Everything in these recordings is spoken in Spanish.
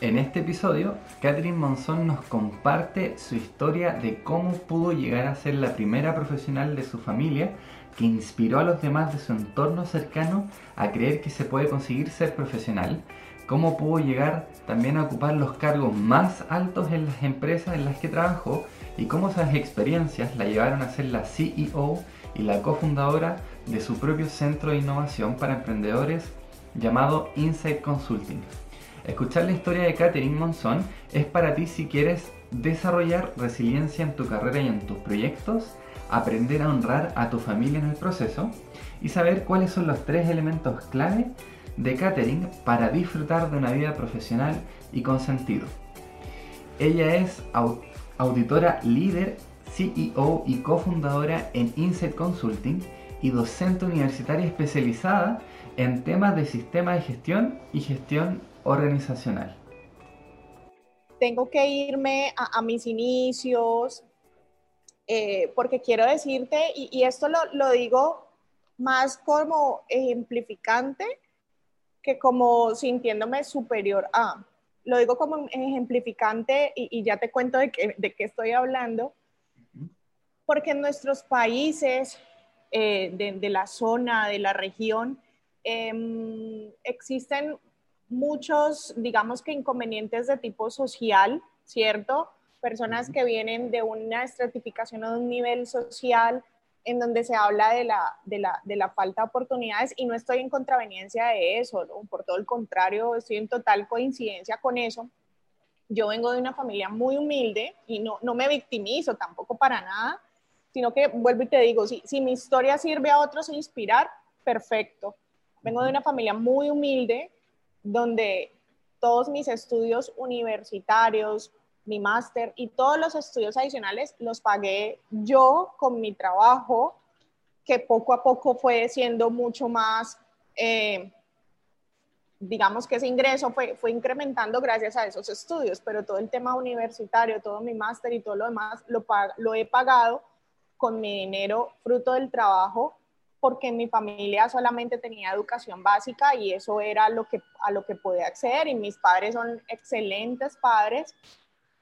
En este episodio, Catherine Monzón nos comparte su historia de cómo pudo llegar a ser la primera profesional de su familia que inspiró a los demás de su entorno cercano a creer que se puede conseguir ser profesional, cómo pudo llegar también a ocupar los cargos más altos en las empresas en las que trabajó y cómo esas experiencias la llevaron a ser la CEO y la cofundadora de su propio centro de innovación para emprendedores llamado Insight Consulting. Escuchar la historia de Catherine Monzón es para ti si quieres desarrollar resiliencia en tu carrera y en tus proyectos, aprender a honrar a tu familia en el proceso y saber cuáles son los tres elementos clave de Catherine para disfrutar de una vida profesional y con sentido. Ella es auditora líder, CEO y cofundadora en Inset Consulting y docente universitaria especializada en temas de sistema de gestión y gestión organizacional? Tengo que irme a, mis inicios, eh, porque quiero decirte, y, esto lo, digo más como ejemplificante que como sintiéndome superior a. Lo digo como ejemplificante y, ya te cuento de qué, de qué estoy hablando, porque en nuestros países, eh, de, la zona, de la región, em, existen muchos, digamos que inconvenientes de tipo social, ¿cierto? Personas que vienen de una estratificación o de un nivel social en donde se habla de la, de la, de la falta de oportunidades y no estoy en contraveniencia de eso, por todo el contrario, estoy en total coincidencia con eso. Yo vengo de una familia muy humilde y no, no me victimizo tampoco para nada, sino que vuelvo y te digo, si, si mi historia sirve a otros a inspirar, perfecto. Vengo de una familia muy humilde, donde todos mis estudios universitarios, mi máster y todos los estudios adicionales los pagué yo con mi trabajo, que poco a poco fue siendo mucho más, eh, digamos que ese ingreso fue, fue incrementando gracias a esos estudios, pero todo el tema universitario, todo mi máster y todo lo demás lo, lo he pagado con mi dinero fruto del trabajo porque mi familia solamente tenía educación básica y eso era lo que, a lo que podía acceder y mis padres son excelentes padres,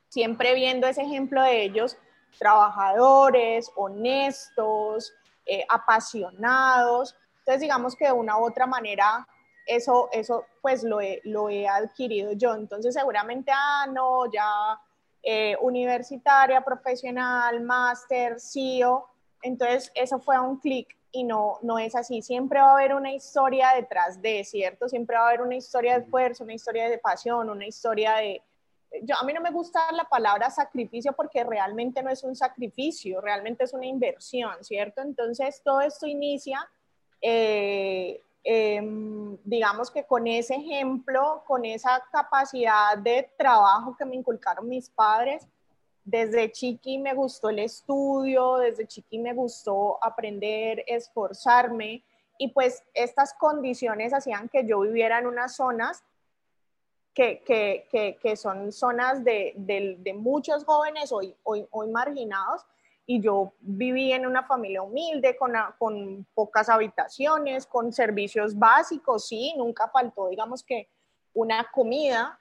siempre viendo ese ejemplo de ellos, trabajadores, honestos, eh, apasionados. Entonces digamos que de una u otra manera eso, eso pues lo he, lo he adquirido yo. Entonces seguramente, ah, no, ya eh, universitaria, profesional, máster, CEO. Entonces eso fue un clic y no, no es así. Siempre va a haber una historia detrás de, ¿cierto? Siempre va a haber una historia de esfuerzo, una historia de pasión, una historia de... Yo, a mí no me gusta la palabra sacrificio porque realmente no es un sacrificio, realmente es una inversión, ¿cierto? Entonces todo esto inicia, eh, em, digamos que con ese ejemplo, con esa capacidad de trabajo que me inculcaron mis padres, desde chiqui me gustó el estudio, desde chiqui me gustó aprender, esforzarme y pues estas condiciones hacían que yo viviera en unas zonas que, que, que, son zonas de, de, muchos jóvenes hoy, hoy, hoy, marginados y yo viví en una familia humilde, con, con pocas habitaciones, con servicios básicos, sí, nunca faltó, digamos que una comida,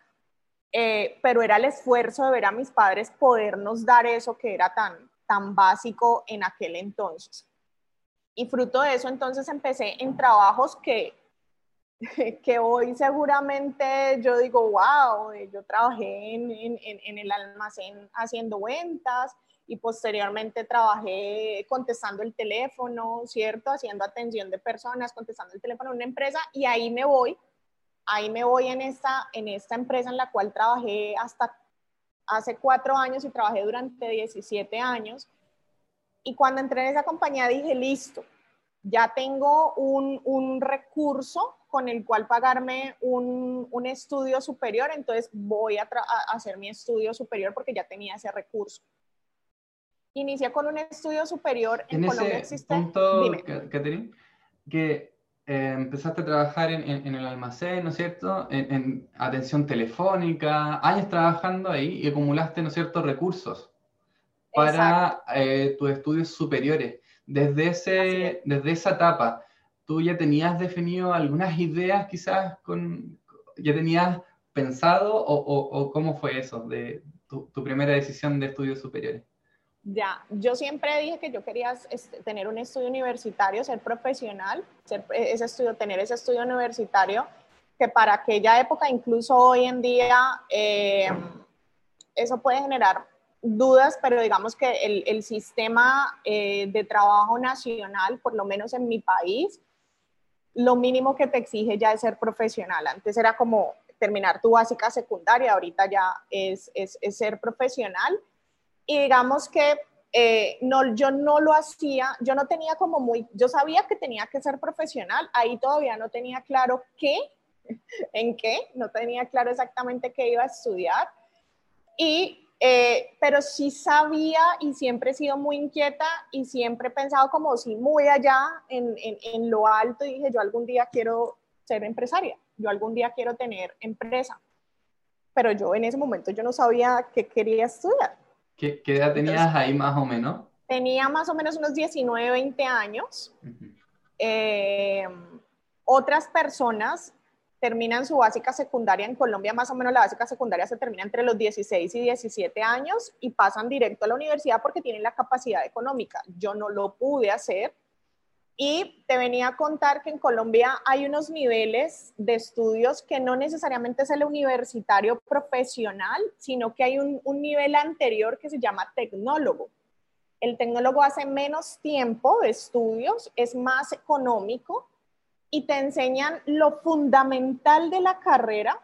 eh, pero era el esfuerzo de ver a mis padres podernos dar eso que era tan, tan básico en aquel entonces. Y fruto de eso entonces empecé en trabajos que, que hoy seguramente yo digo, wow, yo trabajé en, en, en el almacén haciendo ventas y posteriormente trabajé contestando el teléfono, ¿cierto? Haciendo atención de personas, contestando el teléfono en una empresa y ahí me voy ahí me voy en esta, en esta empresa en la cual trabajé hasta hace cuatro años y trabajé durante 17 años. Y cuando entré en esa compañía dije, listo, ya tengo un, un recurso con el cual pagarme un, un estudio superior, entonces voy a, a, hacer mi estudio superior porque ya tenía ese recurso. Inicié con un estudio superior en, en Colombia. Ese punto, Catherine, que eh, empezaste a trabajar en, en, el almacén, ¿no es cierto? En, atención telefónica, años trabajando ahí y acumulaste, ¿no es cierto?, recursos para eh, tus estudios superiores. Desde, ese, desde esa etapa, ¿tú ya tenías definido algunas ideas quizás con, ya tenías pensado o, cómo fue eso de tu, primera decisión de estudios superiores? Ya, yo siempre dije que yo quería este, tener un estudio universitario, ser profesional, ser, ese estudio, tener ese estudio universitario, que para aquella época, incluso hoy en día, eh, eso puede generar dudas, pero digamos que el, sistema eh, de trabajo nacional, por lo menos en mi país, lo mínimo que te exige ya es ser profesional. Antes era como terminar tu básica secundaria, ahorita ya es, ser profesional. Y digamos que eh, no, yo no lo hacía, yo no tenía como muy, yo sabía que tenía que ser profesional, ahí todavía no tenía claro qué, en qué, no tenía claro exactamente qué iba a estudiar. Y eh, pero sí sabía y siempre he sido muy inquieta y siempre he pensado como si muy allá en, en, lo alto y dije yo algún día quiero ser empresaria, yo algún día quiero tener empresa. Pero yo en ese momento yo no sabía qué quería estudiar. ¿Qué, qué edad tenías ahí más o menos? Tenía más o menos unos 19, 20 años. Eh, otras personas terminan su básica secundaria en Colombia, más o menos la básica secundaria se termina entre los 16 y 17 años y pasan directo a la universidad porque tienen la capacidad económica. Yo no lo pude hacer y te venía a contar que en Colombia hay unos niveles de estudios que no necesariamente es el universitario profesional, sino que hay un, nivel anterior que se llama tecnólogo. El tecnólogo hace menos tiempo de estudios, es más económico y te enseñan lo fundamental de la carrera,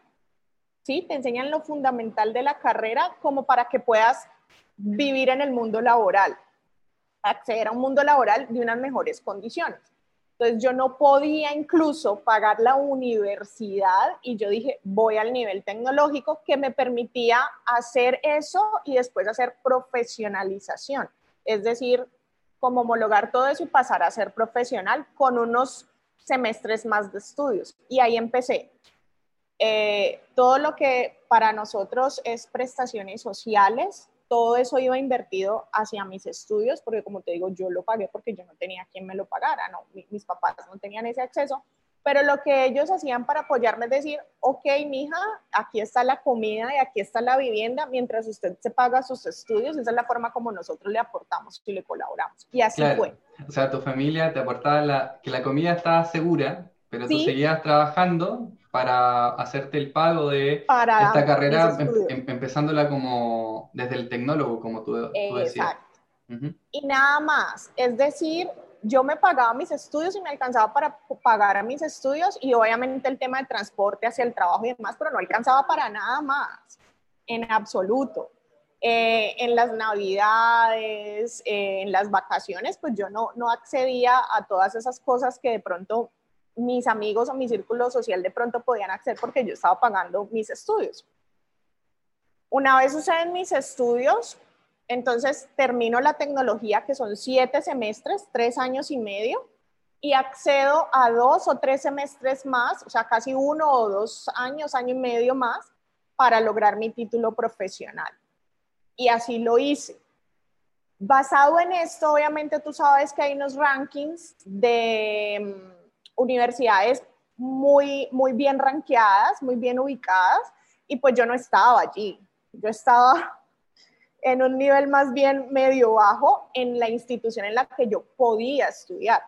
¿sí? Te enseñan lo fundamental de la carrera como para que puedas vivir en el mundo laboral, acceder a un mundo laboral de unas mejores condiciones. Entonces yo no podía incluso pagar la universidad y yo dije, voy al nivel tecnológico que me permitía hacer eso y después hacer profesionalización. Es decir, como homologar todo eso y pasar a ser profesional con unos semestres más de estudios. Y ahí empecé. Eh, todo lo que para nosotros es prestaciones sociales, todo eso iba invertido hacia mis estudios, porque como te digo, yo lo pagué porque yo no tenía quien me lo pagara, no, mis papás no tenían ese acceso. Pero lo que ellos hacían para apoyarme es decir, ok, mija, aquí está la comida y aquí está la vivienda, mientras usted se paga sus estudios, esa es la forma como nosotros le aportamos y le colaboramos. Y así fue. O sea, tu familia te aportaba la, que la comida estaba segura, pero tú seguías trabajando para hacerte el pago de esta carrera, em, em, empezándola como desde el tecnólogo, como tú, tú decías. Exacto. Y nada más, es decir, yo me pagaba mis estudios y me alcanzaba para pagar a mis estudios y obviamente el tema de transporte hacia el trabajo y demás, pero no alcanzaba para nada más, en absoluto. Eh, en las navidades, eh, en las vacaciones, pues yo no, no accedía a todas esas cosas que de pronto mis amigos o mi círculo social de pronto podían acceder porque yo estaba pagando mis estudios. Una vez suceden mis estudios, entonces termino la tecnología, que son siete semestres, tres años y medio, y accedo a dos o tres semestres más, o sea, casi uno o dos años, año y medio más, para lograr mi título profesional. Y así lo hice. Basado en esto, obviamente tú sabes que hay unos rankings de mm, universidades muy, muy bien rankeadas, muy bien ubicadas, y pues yo no estaba allí. Yo estaba en un nivel más bien medio bajo en la institución en la que yo podía estudiar.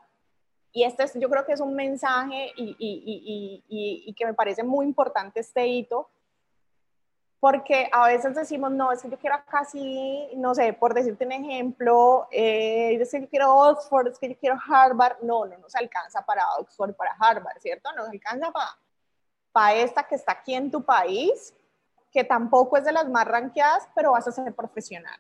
Y este es, yo creo que es un mensaje y, y, y, y, que me parece muy importante este hito, porque a veces decimos, no, es que yo quiero casi, no sé, por decirte un ejemplo, eh, es que yo quiero Oxford, es que yo quiero Harvard, no, no nos alcanza para Oxford, para Harvard, ¿cierto? Nos alcanza para, para esta que está aquí en tu país que tampoco es de las más ranqueadas, pero vas a ser profesional.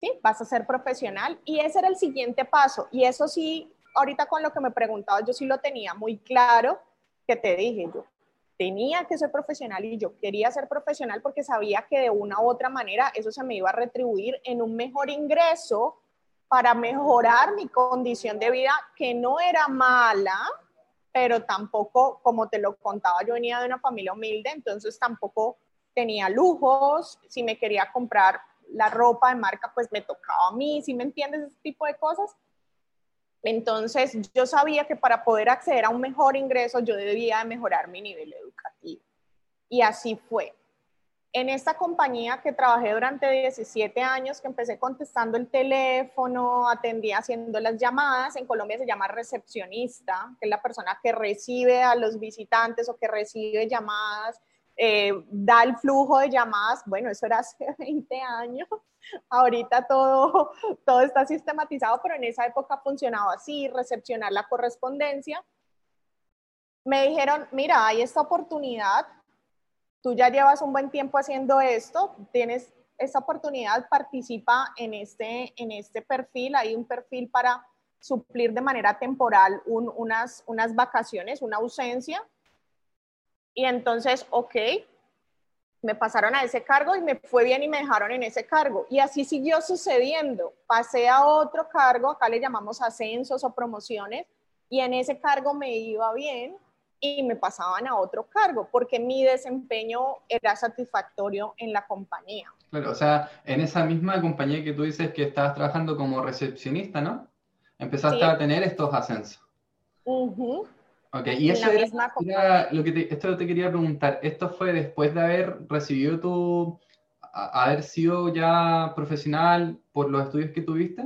¿Sí? Vas a ser profesional y ese era el siguiente paso. Y eso sí, ahorita con lo que me preguntabas, yo sí lo tenía muy claro, que te dije, yo tenía que ser profesional y yo quería ser profesional porque sabía que de una u otra manera eso se me iba a retribuir en un mejor ingreso para mejorar mi condición de vida, que no era mala, pero tampoco, como te lo contaba, yo venía de una familia humilde, entonces tampoco tenía lujos, si me quería comprar la ropa de marca, pues me tocaba a mí, si me entiendes ese tipo de cosas. Entonces yo sabía que para poder acceder a un mejor ingreso yo debía mejorar mi nivel educativo. Y así fue. En esta compañía que trabajé durante 17 años, que empecé contestando el teléfono, atendía haciendo las llamadas, en Colombia se llama recepcionista, que es la persona que recibe a los visitantes o que recibe llamadas, eh, da el flujo de llamadas. Bueno, eso era hace 20 años. Ahorita todo, todo está sistematizado, pero en esa época funcionaba así, recepcionar la correspondencia. Me dijeron, mira, hay esta oportunidad, tú ya llevas un buen tiempo haciendo esto, tienes esta oportunidad, participa en este, en este perfil, hay un perfil para suplir de manera temporal unas, unas vacaciones, una ausencia. Y entonces, ok, me pasaron a ese cargo y me fue bien y me dejaron en ese cargo. Y así siguió sucediendo. Pasé a otro cargo, acá le llamamos ascensos o promociones, y en ese cargo me iba bien y me pasaban a otro cargo porque mi desempeño era satisfactorio en la compañía. Claro, o sea, en esa misma compañía que tú dices que estabas trabajando como recepcionista, ¿no? Empezaste a tener estos ascensos. Uh Ok, y eso era, lo que te, esto te quería preguntar, ¿esto fue después de haber recibido tu, haber sido ya profesional por los estudios que tuviste?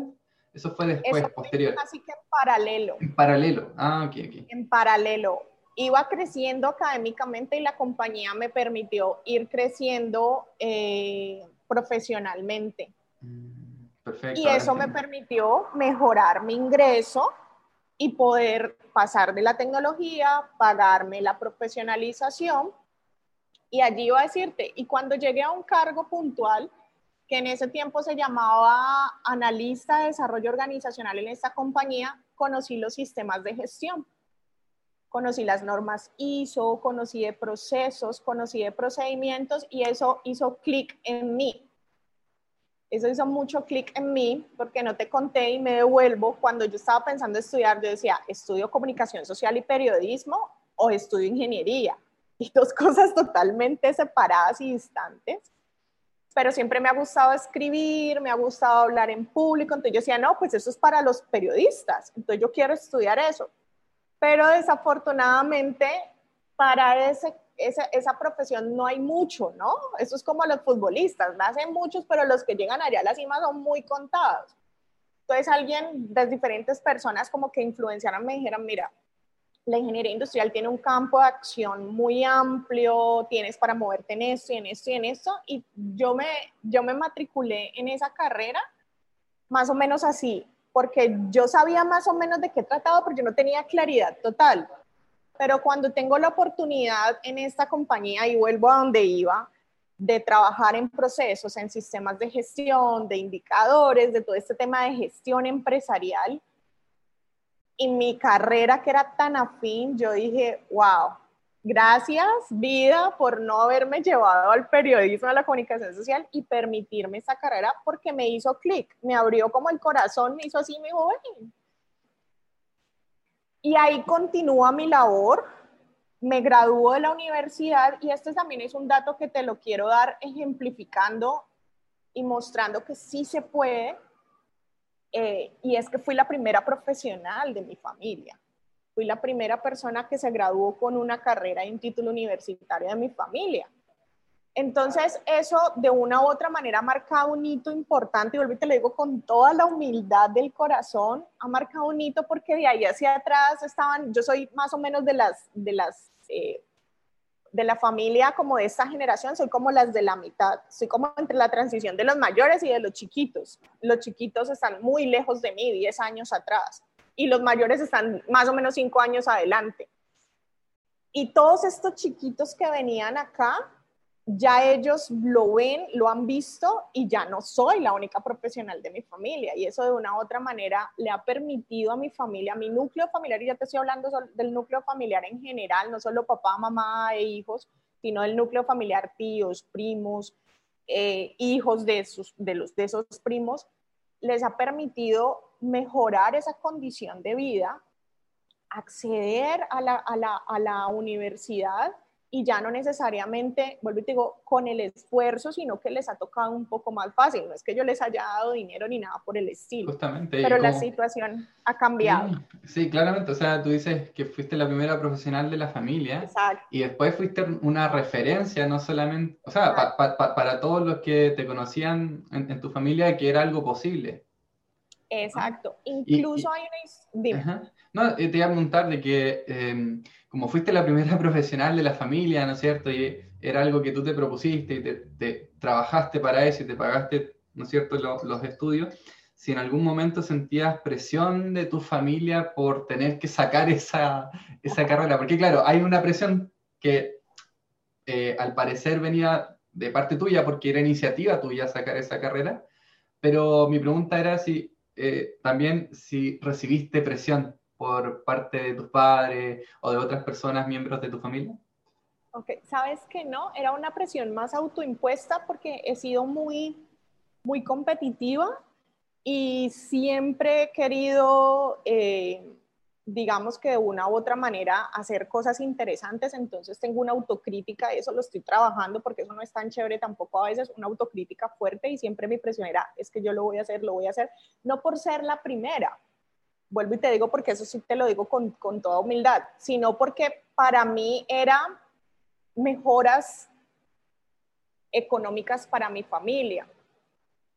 Eso fue después, posterior. Así que en paralelo. En paralelo, ah, ok, ok. En paralelo iba creciendo académicamente y la compañía me permitió ir creciendo eh, profesionalmente. Mm, perfecto. Y eso me permitió mejorar mi ingreso y poder pasar de la tecnología, pagarme la profesionalización. Y allí iba a decirte, y cuando llegué a un cargo puntual, que en ese tiempo se llamaba analista de desarrollo organizacional en esta compañía, conocí los sistemas de gestión conocí las normas ISO, conocí de procesos, conocí de procedimientos y eso hizo clic en mí. Eso hizo mucho clic en mí porque no te conté y me devuelvo. Cuando yo estaba pensando estudiar, yo decía, estudio comunicación social y periodismo o estudio ingeniería. Y dos cosas totalmente separadas y distantes. Pero siempre me ha gustado escribir, me ha gustado hablar en público. Entonces yo decía, no, pues eso es para los periodistas. Entonces yo quiero estudiar eso pero desafortunadamente para ese, esa, profesión no hay mucho, ¿no? Eso es como los futbolistas, nacen muchos, pero los que llegan allá a la cima son muy contados. Entonces alguien de diferentes personas como que influenciaron me dijeron, mira, la ingeniería industrial tiene un campo de acción muy amplio, tienes para moverte en esto y en esto y en esto, y yo me, yo me matriculé en esa carrera más o menos así, porque yo sabía más o menos de qué trataba, pero yo no tenía claridad total. Pero cuando tengo la oportunidad en esta compañía y vuelvo a donde iba, de trabajar en procesos, en sistemas de gestión, de indicadores, de todo este tema de gestión empresarial, y mi carrera que era tan afín, yo dije, wow, Gracias, vida, por no haberme llevado al periodismo, a la comunicación social y permitirme esa carrera porque me hizo clic, me abrió como el corazón, me hizo así, mi joven. Y ahí continúa mi labor, me graduó de la universidad y este también es un dato que te lo quiero dar ejemplificando y mostrando que sí se puede. Eh, y es que fui la primera profesional de mi familia. Fui la primera persona que se graduó con una carrera y un título universitario de mi familia. Entonces, eso de una u otra manera ha marcado un hito importante, y te lo digo con toda la humildad del corazón, ha marcado un hito porque de ahí hacia atrás estaban, yo soy más o menos de las, de las, eh, de la familia como de esta generación, soy como las de la mitad, soy como entre la transición de los mayores y de los chiquitos. Los chiquitos están muy lejos de mí, 10 años atrás y los mayores están más o menos cinco años adelante. Y todos estos chiquitos que venían acá, ya ellos lo ven, lo han visto y ya no soy la única profesional de mi familia. Y eso de una u otra manera le ha permitido a mi familia, a mi núcleo familiar, y ya te estoy hablando del núcleo familiar en general, no solo papá, mamá e hijos, sino del núcleo familiar, tíos, primos, eh, hijos de, sus, de, los, de esos primos, les ha permitido mejorar esa condición de vida, acceder a la, universidad y ya no necesariamente, vuelvo y te digo, con el esfuerzo, sino que les ha tocado un poco más fácil. No es que yo les haya dado dinero ni nada por el estilo. Justamente. Pero la situación ha cambiado. Sí, claramente. O sea, tú dices que fuiste la primera profesional de la familia. Exacto. Y después fuiste una referencia, no solamente, o sea, para todos los que te conocían en, tu familia, que era algo posible. Exacto. Incluso hay una... Dime. No, te iba a preguntar de que... Em, como fuiste la primera profesional de la familia, ¿no es cierto? Y era algo que tú te propusiste y te, trabajaste para eso y te pagaste, ¿no es cierto?, los estudios. Si en algún momento sentías presión de tu familia por tener que sacar esa, esa carrera, porque claro, hay una presión que eh, al parecer venía de parte tuya porque era iniciativa tuya sacar esa carrera, pero mi pregunta era si eh, también si recibiste presión por parte de tus padres o de otras personas, miembros de tu familia? Ok, sabes que no, era una presión más autoimpuesta porque he sido muy, muy competitiva y siempre he querido, eh, digamos que de una u otra manera, hacer cosas interesantes, entonces tengo una autocrítica, eso lo estoy trabajando porque eso no es tan chévere tampoco a veces, una autocrítica fuerte y siempre mi presión era, es que yo lo voy a hacer, lo voy a hacer, no por ser la primera, vuelvo y te digo porque eso sí te lo digo con, con toda humildad, sino porque para mí era mejoras económicas para mi familia.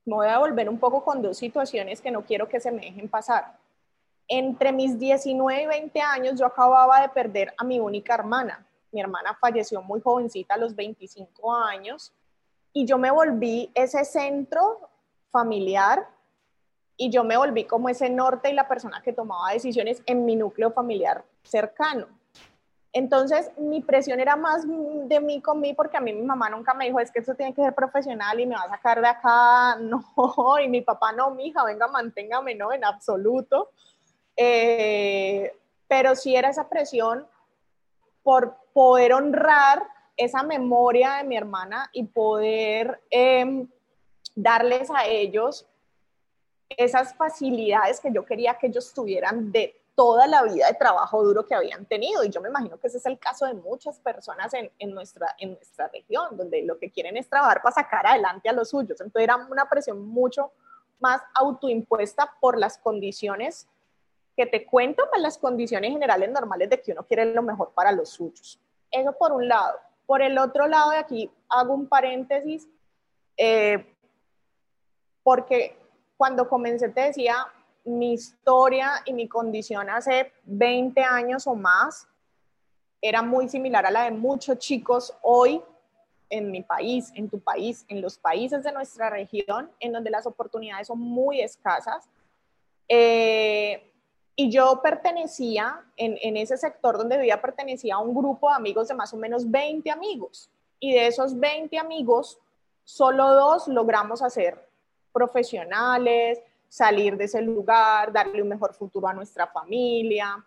Me voy a volver un poco con dos situaciones que no quiero que se me dejen pasar. Entre mis 19 y 20 años yo acababa de perder a mi única hermana. Mi hermana falleció muy jovencita a los 25 años y yo me volví ese centro familiar y yo me volví como ese norte y la persona que tomaba decisiones en mi núcleo familiar cercano. Entonces, mi presión era más de mí con mí, porque a mí mi mamá nunca me dijo, es que esto tiene que ser profesional y me va a sacar de acá. No, y mi papá, no, mi hija, venga, manténgame, no, en absoluto. Eh, pero sí era esa presión por poder honrar esa memoria de mi hermana y poder em, darles a ellos esas facilidades que yo quería que ellos tuvieran de toda la vida de trabajo duro que habían tenido. Y yo me imagino que ese es el caso de muchas personas en, en, nuestra, en nuestra región, donde lo que quieren es trabajar para sacar adelante a los suyos. Entonces era una presión mucho más autoimpuesta por las condiciones que te cuento, más las condiciones generales normales de que uno quiere lo mejor para los suyos. Eso por un lado. Por el otro lado, de aquí hago un paréntesis, eh, porque cuando comencé te decía, mi historia y mi condición hace 20 años o más era muy similar a la de muchos chicos hoy en mi país, en tu país, en los países de nuestra región, en donde las oportunidades son muy escasas. Eh, y yo pertenecía, en, en, ese sector donde vivía, pertenecía a un grupo de amigos de más o menos 20 amigos. Y de esos 20 amigos, solo dos logramos hacer profesionales, salir de ese lugar, darle un mejor futuro a nuestra familia,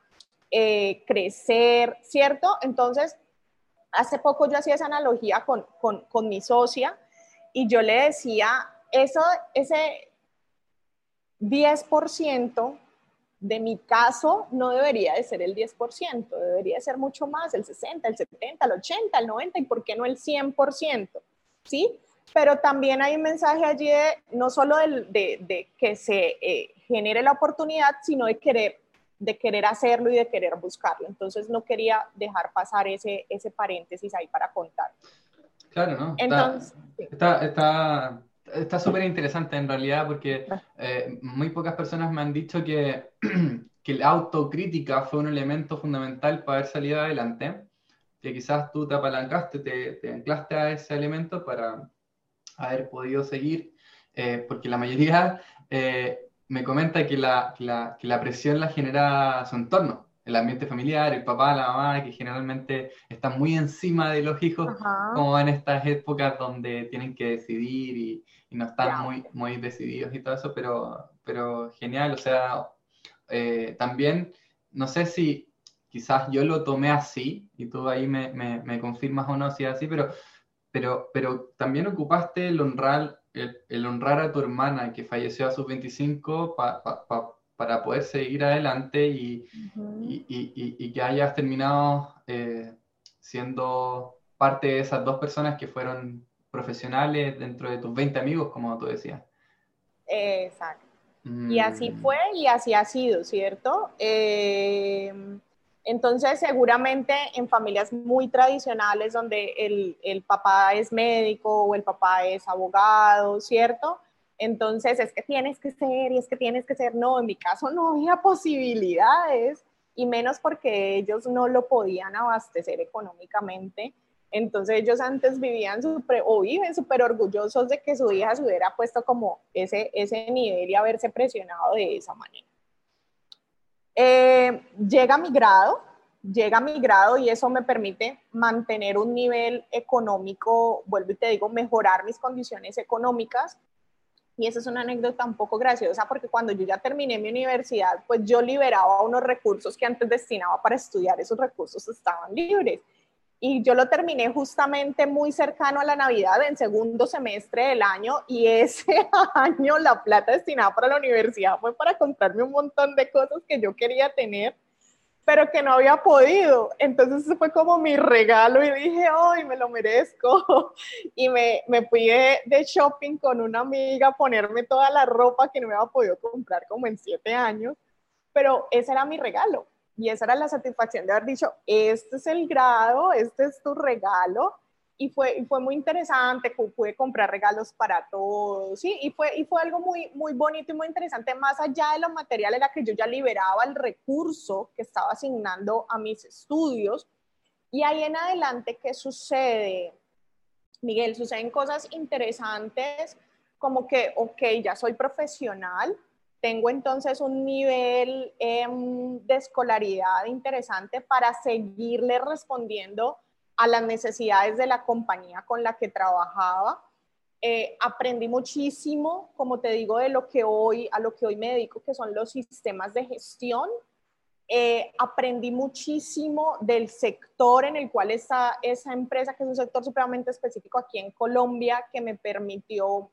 eh, crecer, ¿cierto? Entonces, hace poco yo hacía esa analogía con, con, con mi socia y yo le decía, eso, ese 10% de mi caso no debería de ser el 10%, debería ser mucho más, el 60, el 70, el 80, el 90 y por qué no el 100%, ¿sí? pero también hay un mensaje allí de no solo de, que se eh, genere la oportunidad, sino de querer, de querer hacerlo y de querer buscarlo. Entonces no quería dejar pasar ese, ese paréntesis ahí para contar. Claro, ¿no? Entonces, está, está, está súper interesante en realidad porque eh, muy pocas personas me han dicho que, que la autocrítica fue un elemento fundamental para haber salido adelante, que quizás tú te apalancaste, te, te anclaste a ese elemento para haber podido seguir, eh, porque la mayoría eh, me comenta que la, la, que la, presión la genera su entorno, el ambiente familiar, el papá, la mamá, que generalmente están muy encima de los hijos, como en estas épocas donde tienen que decidir y, y no están muy, muy decididos y todo eso, pero, pero genial, o sea, eh, también, no sé si quizás yo lo tomé así, y tú ahí me, me, me confirmas o no si es así, pero pero, pero también ocupaste el honrar, el, honrar a tu hermana que falleció a sus 25 para poder seguir adelante y, y, y, que hayas terminado eh, siendo parte de esas dos personas que fueron profesionales dentro de tus 20 amigos, como tú decías. Exacto. Y así mm. fue y así ha sido, ¿cierto? Eh, entonces, seguramente en familias muy tradicionales donde el, el, papá es médico o el papá es abogado, ¿cierto? Entonces, es que tienes que ser y es que tienes que ser. No, en mi caso no había posibilidades y menos porque ellos no lo podían abastecer económicamente. Entonces ellos antes vivían super, o viven súper orgullosos de que su hija se hubiera puesto como ese, ese nivel y haberse presionado de esa manera. Eh, llega mi grado, llega mi grado y eso me permite mantener un nivel económico, vuelvo y te digo, mejorar mis condiciones económicas. Y esa es una anécdota un poco graciosa porque cuando yo ya terminé mi universidad, pues yo liberaba unos recursos que antes destinaba para estudiar, esos recursos estaban libres. Y yo lo terminé justamente muy cercano a la Navidad, en segundo semestre del año, y ese año la plata destinada para la universidad fue para comprarme un montón de cosas que yo quería tener, pero que no había podido. Entonces fue como mi regalo y dije, ¡ay, me lo merezco! Y me, me fui de, de shopping con una amiga a ponerme toda la ropa que no me había podido comprar como en siete años, pero ese era mi regalo y esa era la satisfacción de haber dicho, este es el grado, este es tu regalo. Y fue, y fue muy interesante, pude comprar regalos para todos, ¿sí? Y fue, y fue algo muy, muy bonito y muy interesante, más allá de lo material, era que yo ya liberaba el recurso que estaba asignando a mis estudios. Y ahí en adelante, ¿qué sucede? Miguel, suceden cosas interesantes como que, ok, ya soy profesional, tengo entonces un nivel em, de escolaridad interesante para seguirle respondiendo a las necesidades de la compañía con la que trabajaba. Eh, aprendí muchísimo, como te digo, de lo que hoy, a lo que hoy me dedico, que son los sistemas de gestión. Eh, aprendí muchísimo del sector en el cual está esa empresa, que es un sector supremamente específico aquí en Colombia, que me permitió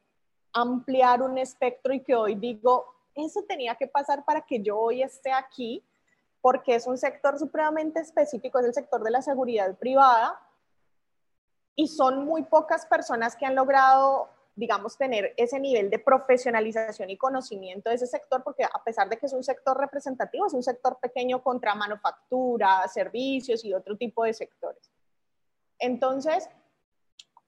ampliar un espectro y que hoy digo, eso tenía que pasar para que yo hoy esté aquí, porque es un sector supremamente específico, es el sector de la seguridad privada, y son muy pocas personas que han logrado, digamos, tener ese nivel de profesionalización y conocimiento de ese sector, porque a pesar de que es un sector representativo, es un sector pequeño contra manufactura, servicios y otro tipo de sectores. Entonces,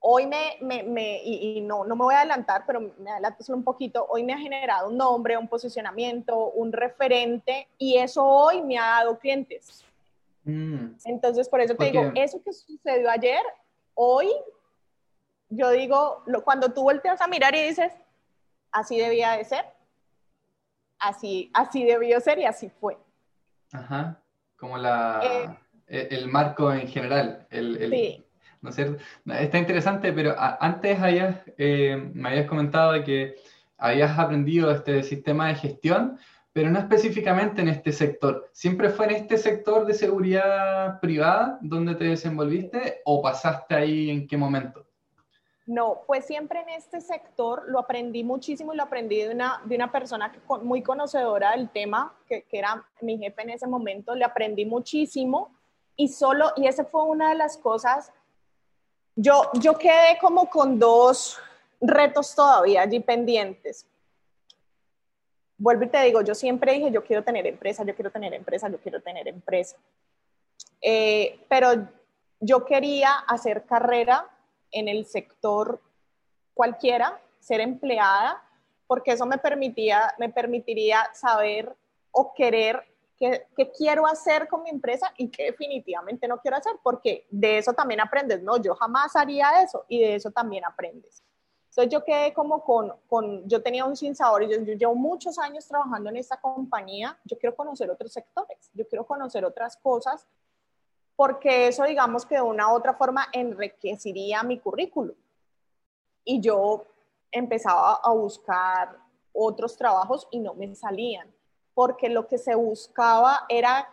hoy me, me, me y, no, no, me voy a adelantar, pero me adelanto solo un poquito, hoy me ha generado un nombre, un posicionamiento, un referente, y eso hoy me ha dado clientes. Mm. Entonces, por eso te digo, eso que sucedió ayer, hoy, yo digo, lo, cuando tú volteas a mirar y dices, así debía de ser, así, así debió ser y así fue. Ajá, como la, eh, e, el, marco en general. El, el... Sí ¿no es cierto? Está interesante, pero antes eh, me habías comentado de que habías aprendido este sistema de gestión, pero no específicamente en este sector. ¿Siempre fue en este sector de seguridad privada donde te desenvolviste o pasaste ahí en qué momento? No, pues siempre en este sector lo aprendí muchísimo y lo aprendí de una, de una persona muy conocedora del tema, que, que era mi jefe en ese momento, le aprendí muchísimo y solo, y esa fue una de las cosas yo, yo quedé como con dos retos todavía allí pendientes. Vuelvo y te digo, yo siempre dije, yo quiero tener empresa, yo quiero tener empresa, yo quiero tener empresa. Eh, pero yo quería hacer carrera en el sector cualquiera, ser empleada, porque eso me, permitía, me permitiría saber o querer qué, quiero hacer con mi empresa y qué definitivamente no quiero hacer, porque de eso también aprendes, no, yo jamás haría eso y de eso también aprendes. Entonces yo quedé como con, con yo tenía un sinsabor y yo, yo llevo muchos años trabajando en esta compañía, yo quiero conocer otros sectores, yo quiero conocer otras cosas, porque eso digamos que de una u otra forma enriquecería mi currículum. Y yo empezaba a buscar otros trabajos y no me salían porque lo que se buscaba era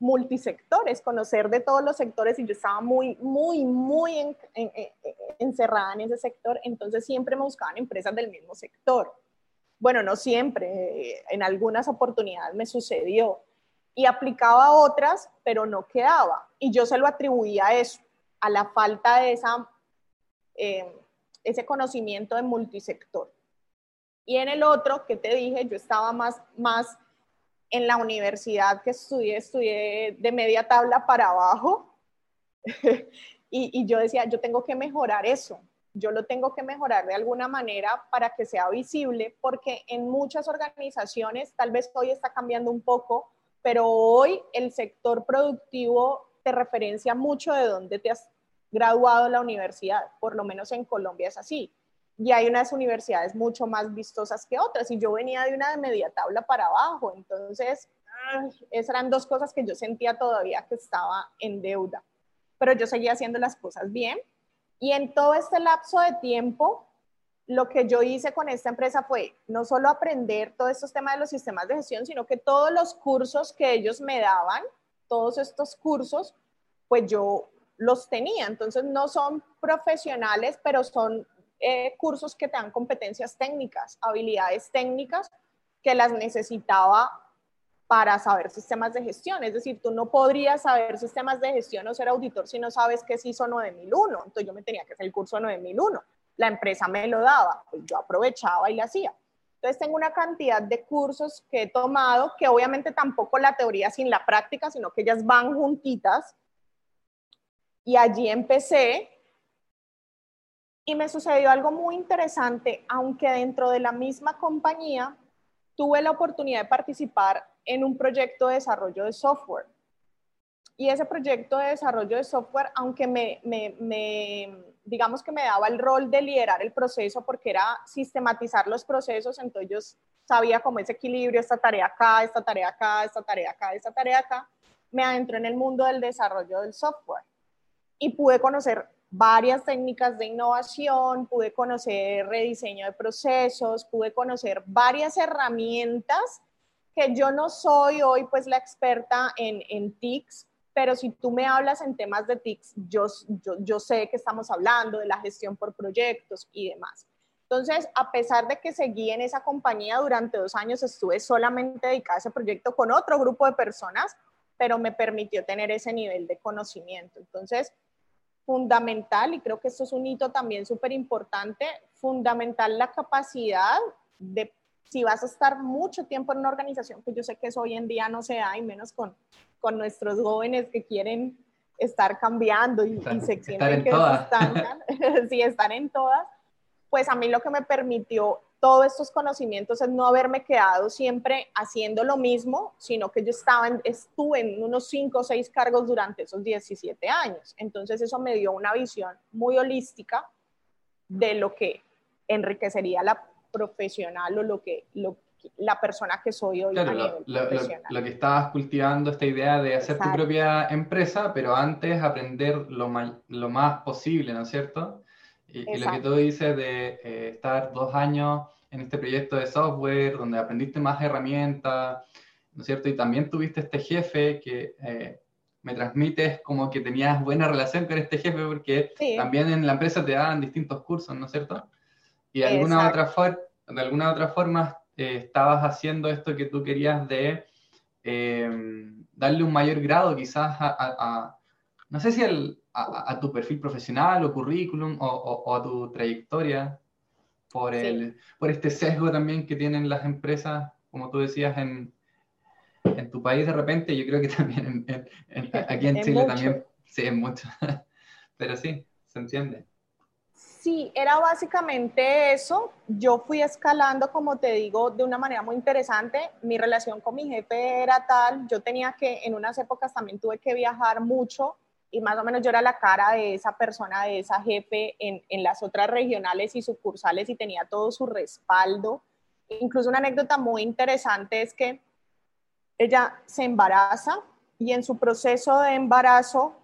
multisectores, conocer de todos los sectores y yo estaba muy, muy, muy encerrada en ese sector, entonces siempre me buscaban empresas del mismo sector. Bueno, no siempre, en algunas oportunidades me sucedió. y aplicaba otras, pero no quedaba. Y yo se lo atribuía a eso, a la falta de esa, eh, ese conocimiento de multisector. Y en el otro, que te dije, yo estaba más, más en la universidad que estudié, estudié de media tabla para abajo. y, yo decía, yo tengo que mejorar eso yo lo tengo que mejorar de alguna manera para que sea visible, porque en muchas organizaciones, tal vez hoy está cambiando un poco, pero hoy el sector productivo te referencia mucho de dónde te has graduado la universidad, por lo menos en Colombia es así. Y hay unas universidades mucho más vistosas que otras, y yo venía de una de media tabla para abajo, entonces esas eran dos cosas que yo sentía todavía que estaba en deuda, pero yo seguía haciendo las cosas bien y en todo este lapso de tiempo, lo que yo hice con esta empresa fue no solo aprender todos estos temas de los sistemas de gestión, sino que todos los cursos que ellos me daban, todos estos cursos, pues yo los tenía. Entonces no son profesionales, pero son eh, cursos que te dan competencias técnicas, habilidades técnicas que las necesitaba para saber sistemas de gestión. Es decir, tú no podrías saber sistemas de gestión o ser auditor si no sabes qué es ISO 9001. Entonces yo me tenía que hacer el curso 9001. La empresa me lo daba, pues yo aprovechaba y lo hacía. Entonces tengo una cantidad de cursos que he tomado, que obviamente tampoco la teoría sin la práctica, sino que ellas van juntitas. Y allí empecé y me sucedió algo muy interesante, aunque dentro de la misma compañía tuve la oportunidad de participar en un proyecto de desarrollo de software. Y ese proyecto de desarrollo de software, aunque me, digamos que me daba el rol de liderar el proceso porque era sistematizar los procesos, entonces yo sabía cómo ese equilibrio, esta tarea acá, esta tarea acá, esta tarea acá, esta tarea acá, me adentré en el mundo del desarrollo del software y pude conocer varias técnicas de innovación, pude conocer rediseño de procesos, pude conocer varias herramientas que yo no soy hoy pues la experta en, en TICs, pero si tú me hablas en temas de TICs, yo, yo, yo sé que estamos hablando de la gestión por proyectos y demás. Entonces, a pesar de que seguí en esa compañía durante dos años, estuve solamente dedicada a ese proyecto con otro grupo de personas, pero me permitió tener ese nivel de conocimiento. Entonces, fundamental, y creo que esto es un hito también súper importante, fundamental la capacidad de si vas a estar mucho tiempo en una organización, que yo sé que eso hoy en día no se da, y menos con, con nuestros jóvenes que quieren estar cambiando y, se sienten que están, sí, están en todas, pues a mí lo que me permitió todos estos conocimientos es no haberme quedado siempre haciendo lo mismo, sino que yo estaba estuve en unos 5 o 6 cargos durante esos 17 años. Entonces eso me dio una visión muy holística de lo que enriquecería la profesional o lo que, lo, la persona que soy hoy. Claro, lo, que estabas cultivando, esta idea de hacer tu propia empresa, pero antes aprender lo, lo más posible, ¿no es cierto? Y, lo que tú dices de eh, estar dos años en este proyecto de software, donde aprendiste más herramientas, ¿no es cierto? Y también tuviste este jefe que eh, me transmites como que tenías buena relación con este jefe, porque también en la empresa te daban distintos cursos, ¿no es cierto? Y de alguna, otra, de alguna otra forma eh, estabas haciendo esto que tú querías de em, darle un mayor grado quizás a, no sé si a, tu perfil profesional o currículum o, a tu trayectoria por, el, por este sesgo también que tienen las empresas, como tú decías, en, en tu país de repente, yo creo que también aquí en, Chile también, sí, es mucho, pero sí, se entiende. Sí, era básicamente eso. Yo fui escalando, como te digo, de una manera muy interesante. Mi relación con mi jefe era tal, yo tenía que, en unas épocas también tuve que viajar mucho y más o menos yo era la cara de esa persona, de esa jefe en, en las otras regionales y sucursales y tenía todo su respaldo. Incluso una anécdota muy interesante es que ella se embaraza y en su proceso de embarazo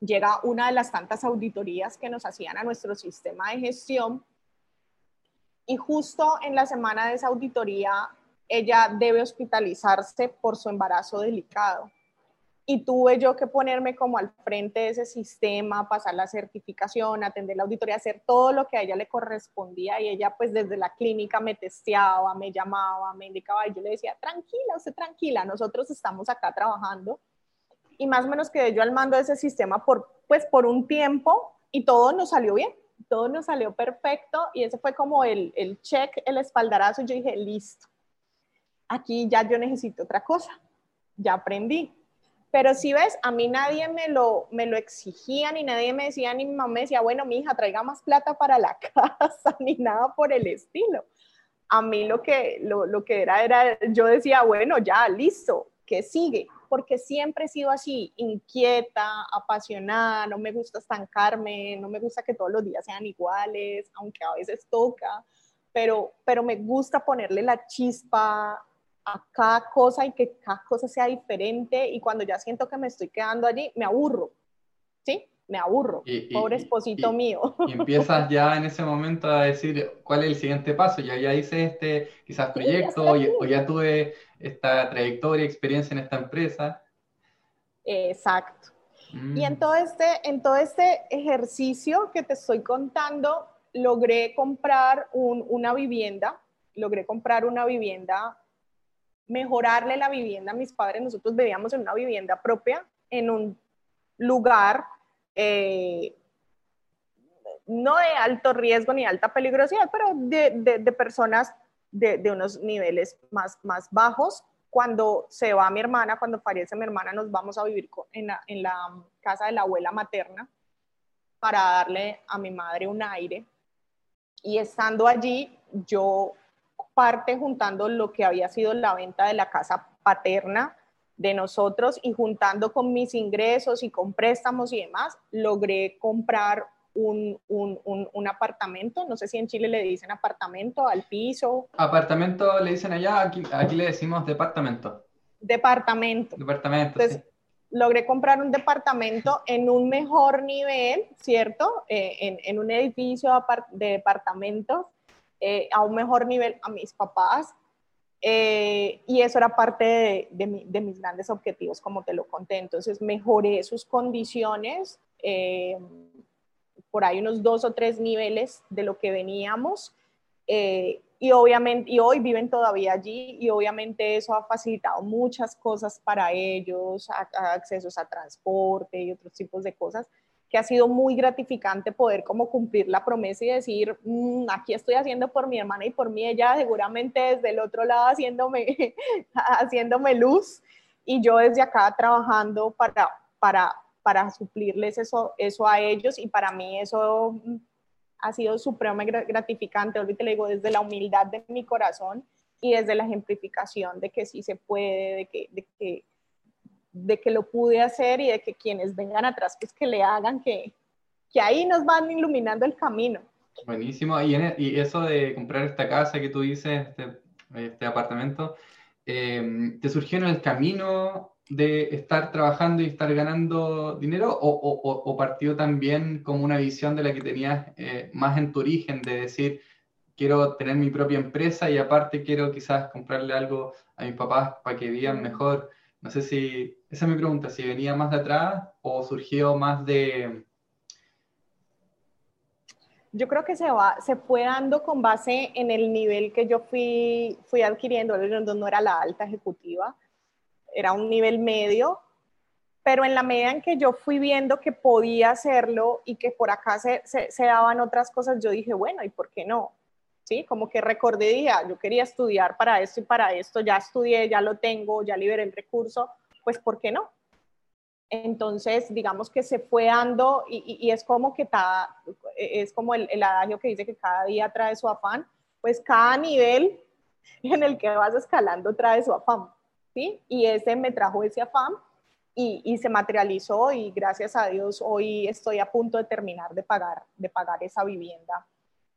llega una de las tantas auditorías que nos hacían a nuestro sistema de gestión y justo en la semana de esa auditoría ella debe hospitalizarse por su embarazo delicado. Y tuve yo que ponerme como al frente de ese sistema, pasar la certificación, atender la auditoría, hacer todo lo que a ella le correspondía y ella pues desde la clínica me testeaba, me llamaba, me indicaba y yo le decía, tranquila, usted tranquila, nosotros estamos acá trabajando y más o menos quedé yo al mando de ese sistema por pues por un tiempo y todo nos salió bien, todo nos salió perfecto y ese fue como el, el check, el espaldarazo yo dije, listo, aquí ya yo necesito otra cosa, ya aprendí pero si ves, a mí nadie me lo, me lo exigía, ni nadie me decía, ni mi mamá me decía, bueno, mi hija, traiga más plata para la casa, ni nada por el estilo. A mí lo que, lo, lo que era, era, yo decía, bueno, ya, listo, ¿qué sigue? Porque siempre he sido así, inquieta, apasionada, no me gusta estancarme, no me gusta que todos los días sean iguales, aunque a veces toca, pero, pero me gusta ponerle la chispa a cada cosa y que cada cosa sea diferente y cuando ya siento que me estoy quedando allí, me aburro, ¿sí? Me aburro, pobre esposito mío. Y empiezas ya en ese momento a decir cuál es el siguiente paso, ya, ya hice este quizás proyecto o, ya tuve esta trayectoria, experiencia en esta empresa. Exacto. Y en mm. todo, este, en todo este ejercicio que te estoy contando, logré comprar una vivienda, logré comprar una vivienda mejorarle la vivienda a mis padres. Nosotros vivíamos en una vivienda propia, en un lugar eh, no de alto riesgo ni alta peligrosidad, pero de, personas de, unos niveles más, más bajos. Cuando se va mi hermana, cuando fallece mi hermana, nos vamos a vivir en la, en la casa de la abuela materna para darle a mi madre un aire. Y estando allí, yo parte juntando lo que había sido la venta de la casa paterna de nosotros y juntando con mis ingresos y con préstamos y demás, logré comprar un, un, un, apartamento, no sé si en Chile le dicen apartamento, al piso. Apartamento le dicen allá, aquí, aquí le decimos departamento. Departamento. Departamento. Entonces, logré comprar un departamento en un mejor nivel, ¿cierto? Eh, en, en, un edificio de departamentos eh, a un mejor nivel a mis papás. Eh, y eso era parte de, mis grandes objetivos, como te lo conté. Entonces mejoré sus condiciones eh, por ahí unos dos o tres niveles de lo que veníamos. y obviamente, y hoy viven todavía allí y obviamente eso ha facilitado muchas cosas para ellos, accesos a transporte y otros tipos de cosas que ha sido muy gratificante poder como cumplir la promesa y decir, mm, aquí estoy haciendo por mi hermana y por mí, ella seguramente desde el otro lado haciéndome, haciéndome luz y yo desde acá trabajando para, para, para suplirles eso, eso a ellos y para mí eso mm, ha sido supremamente gratificante, ahorita le digo, desde la humildad de mi corazón y desde la ejemplificación de que sí se puede, de que, de que lo pude hacer y de que quienes vengan atrás, pues que le hagan, que, que ahí nos van iluminando el camino. Buenísimo. Y, e, y eso de comprar esta casa que tú dices, este, este apartamento, em, ¿te surgió en el camino de estar trabajando y estar ganando dinero o, o, o partió también como una visión de la que tenías eh, más en tu origen, de decir, quiero tener mi propia empresa y aparte quiero quizás comprarle algo a mis papás para que vivan mejor? No sé si, esa es mi pregunta, si venía más de atrás o surgió más de... Yo creo que se, va, se fue dando con base en el nivel que yo fui, fui adquiriendo, no era la alta ejecutiva, era un nivel medio, pero en la medida en que yo fui viendo que podía hacerlo y que por acá se, se, se daban otras cosas, yo dije, bueno, ¿y por qué no? ¿Sí? Como que recordé, día, yo quería estudiar para esto y para esto, ya estudié, ya lo tengo, ya liberé el recurso, pues ¿por qué no? Entonces, digamos que se fue dando y, es como que cada, es como el, el, adagio que dice que cada día trae su afán, pues cada nivel en el que vas escalando trae su afán, ¿sí? Y ese me trajo ese afán y, y, se materializó y gracias a Dios hoy estoy a punto de terminar de pagar, de pagar esa vivienda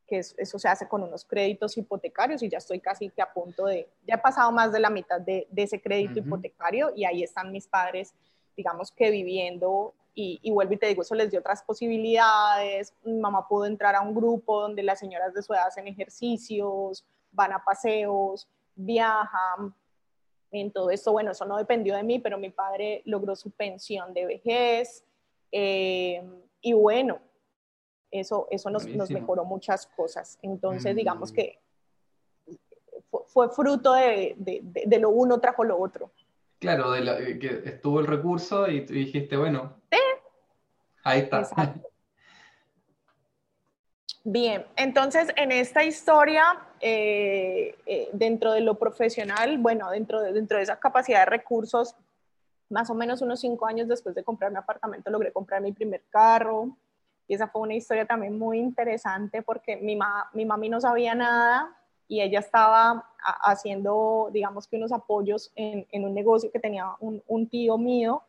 que eso se hace con unos créditos hipotecarios y ya estoy casi que a punto de, ya he pasado más de la mitad de, ese crédito hipotecario y ahí están mis padres, digamos que viviendo y, y, vuelvo y te digo, eso les dio otras posibilidades, mi mamá pudo entrar a un grupo donde las señoras de su edad hacen ejercicios, van a paseos, viajan, En todo esto, bueno, eso no dependió de mí, pero mi padre logró su pensión de vejez. Eh, y bueno, eso, eso nos, nos, mejoró muchas cosas. Entonces, digamos mm. que fue, fruto de, de, de, lo uno trajo lo otro. Claro, de que estuvo el recurso y dijiste, bueno, ahí está. Bien, entonces en esta historia, eh, eh, dentro de lo profesional, bueno, dentro de, dentro de esa capacidad de recursos, más o menos unos cinco años después de comprar un apartamento, logré comprar mi primer carro. Y esa fue una historia también muy interesante porque mi, mi mami no sabía nada y ella estaba haciendo, digamos que unos apoyos en, en un negocio que tenía un, un, tío mío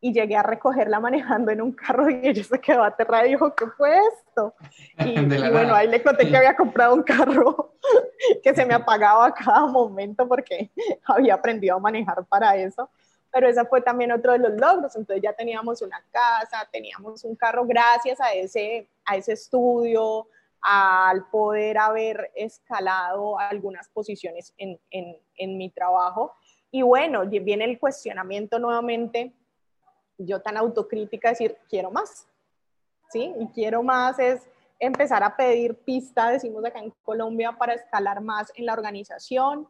y llegué a recogerla manejando en un carro y ella se quedó aterrada y dijo, ¿qué fue esto? Y, bueno, ahí le conté que había comprado un carro que se me apagaba a cada momento porque había aprendido a manejar para eso. Pero ese fue también otro de los logros. Entonces ya teníamos una casa, teníamos un carro gracias a ese, a ese estudio, al poder haber escalado algunas posiciones en, en, en mi trabajo. Y bueno, viene el cuestionamiento nuevamente, yo tan autocrítica, decir, quiero más, ¿sí? Y quiero más es empezar a pedir pista, decimos acá en Colombia, para escalar más en la organización.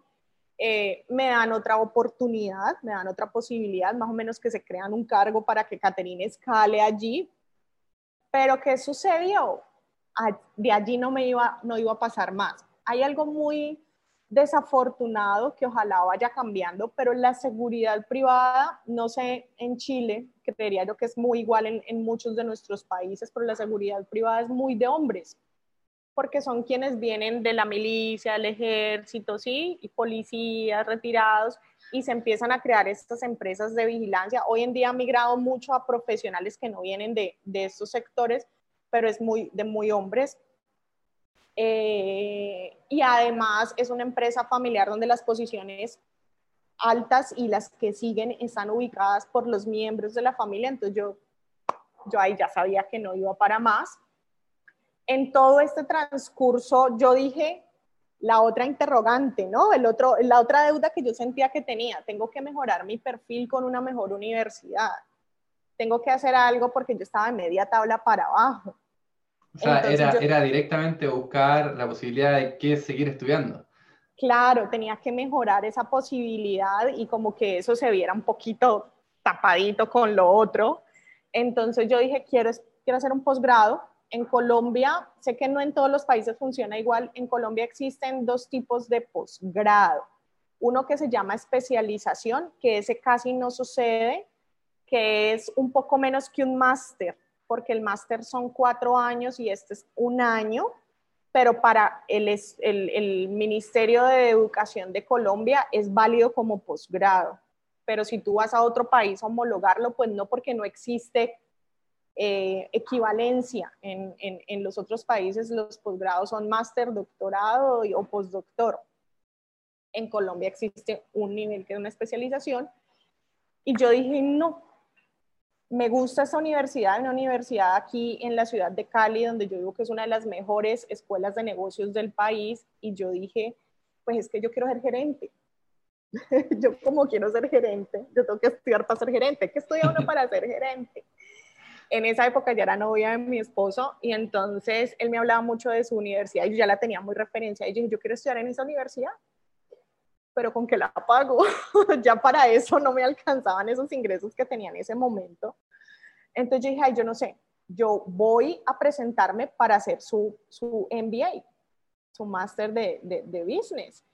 Eh, me dan otra oportunidad, me dan otra posibilidad, más o menos que se crean un cargo para que Caterina escale allí. Pero ¿qué sucedió? de allí no me iba, no iba a pasar más. Hay algo muy desafortunado que ojalá vaya cambiando, pero la seguridad privada, no sé, en Chile, creería yo que es muy igual en muchos de nuestros países, pero la seguridad privada es muy de hombres, porque son quienes vienen de la milicia, del ejército, sí, y policías retirados, y se empiezan a crear estas empresas de vigilancia. Hoy en día ha migrado mucho a profesionales que no vienen de, de estos sectores, pero es muy de muy hombres. Eh, y además es una empresa familiar donde las posiciones altas y las que siguen están ubicadas por los miembros de la familia, entonces yo, yo ahí ya sabía que no iba para más. En todo este transcurso yo dije la otra interrogante, ¿no? El otro, la otra deuda que yo sentía que tenía, tengo que mejorar mi perfil con una mejor universidad tengo que hacer algo porque yo estaba en media tabla para abajo. O sea, era, era directamente buscar la posibilidad de que seguir estudiando. Claro, tenía que mejorar esa posibilidad y como que eso se viera un poquito tapadito con lo otro. Entonces yo dije, quiero, quiero hacer un posgrado. En Colombia, sé que no en todos los países funciona igual, en Colombia existen dos tipos de posgrado. Uno que se llama especialización, que ese casi no sucede que es un poco menos que un máster, porque el máster son cuatro años y este es un año, pero para el, Ministerio de Educación de Colombia es válido como posgrado. Pero si tú vas a otro país a homologarlo, pues no, porque no existe eh, equivalencia. En, en, los otros países los posgrados son máster, doctorado o postdoctor. En Colombia existe un nivel que es una especialización. Y yo dije, no, me gusta esta universidad, una universidad aquí en la ciudad de Cali, donde yo digo que es una de las mejores escuelas de negocios del país, y yo dije, pues es que yo quiero ser gerente. yo como quiero ser gerente, yo tengo que estudiar para ser gerente. ¿Qué estudia uno para ser gerente? En esa época ya era novia de mi esposo y entonces él me hablaba mucho de su universidad y yo ya la tenía muy referencia y yo dije, yo quiero estudiar en esa universidad pero con que la pago, ya para eso no me alcanzaban esos ingresos que tenía en ese momento. Entonces yo dije, Ay, yo no sé, yo voy a presentarme para hacer su, su MBA, su máster de, de, business.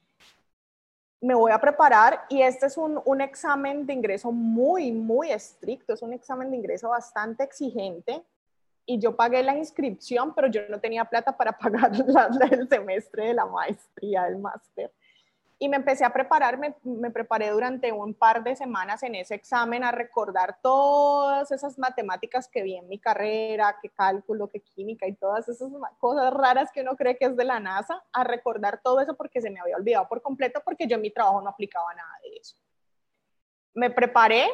Me voy a preparar y este es un, un, examen de ingreso muy, muy estricto, es un examen de ingreso bastante exigente y yo pagué la inscripción, pero yo no tenía plata para pagar el semestre de la maestría, del máster. Y me empecé a preparar, me, preparé durante un par de semanas en ese examen a recordar todas esas matemáticas que vi en mi carrera, que cálculo, que química y todas esas cosas raras que uno cree que es de la NASA, a recordar todo eso porque se me había olvidado por completo porque yo en mi trabajo no aplicaba nada de eso. Me preparé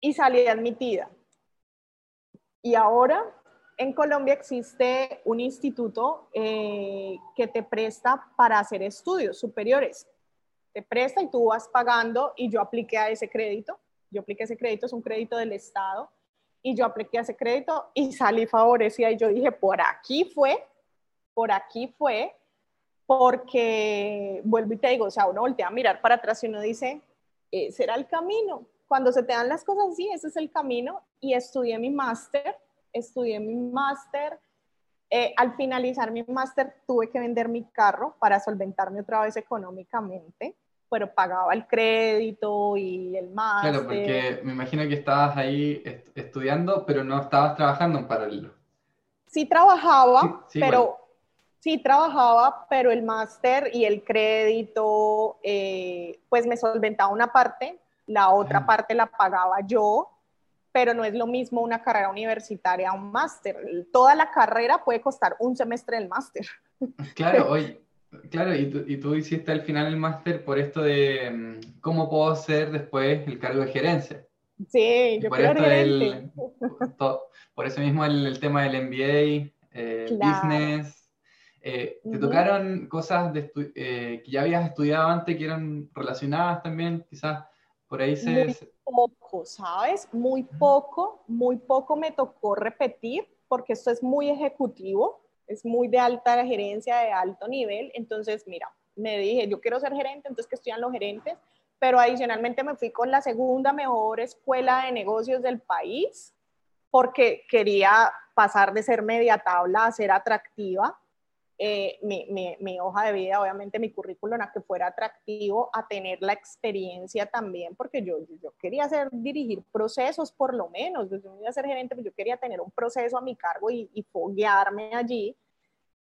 y salí admitida. Y ahora en Colombia existe un instituto eh, que te presta para hacer estudios superiores. te presta y tú vas pagando y yo apliqué a ese crédito. Yo apliqué ese crédito, es un crédito del Estado y yo apliqué a ese crédito y salí favorecida y yo dije, por aquí fue, por aquí fue, porque vuelvo y te digo, o sea, uno voltea a mirar para atrás y uno dice, ese era el camino. Cuando se te dan las cosas así, ese es el camino y estudié mi máster, estudié mi máster. Eh, al finalizar mi máster tuve que vender mi carro para solventarme otra vez económicamente pero pagaba el crédito y el máster. Claro, porque me imagino que estabas ahí estudiando, pero no estabas trabajando en paralelo. Sí trabajaba, pero sí trabajaba, pero el máster y el crédito, eh, pues me solventaba una parte, la otra parte la pagaba yo, pero no es lo mismo una carrera universitaria a un máster. Toda la carrera puede costar un semestre del máster. Claro, oye, Claro, y tú, y tú hiciste al final el máster por esto de mm, cómo puedo hacer después el cargo de gerencia. Sí, yo por gerente. por eso mismo el, tema del MBA, eh, business. Eh, ¿Te tocaron cosas de eh, que ya habías estudiado antes que eran relacionadas también? Quizás por ahí se... Muy poco, ¿sabes? Muy poco, muy poco me tocó repetir porque esto es muy ejecutivo es muy de alta gerencia, de alto nivel. Entonces, mira, me dije, yo quiero ser gerente, entonces que estudian los gerentes, pero adicionalmente me fui con la segunda mejor escuela de negocios del país porque quería pasar de ser media tabla a ser atractiva. Eh, mi, mi, hoja de vida, obviamente mi currículum, a que fuera atractivo, a tener la experiencia también, porque yo, yo quería hacer, dirigir procesos por lo menos, desde yo iba ser gerente, pues yo quería tener un proceso a mi cargo y, y foguearme allí,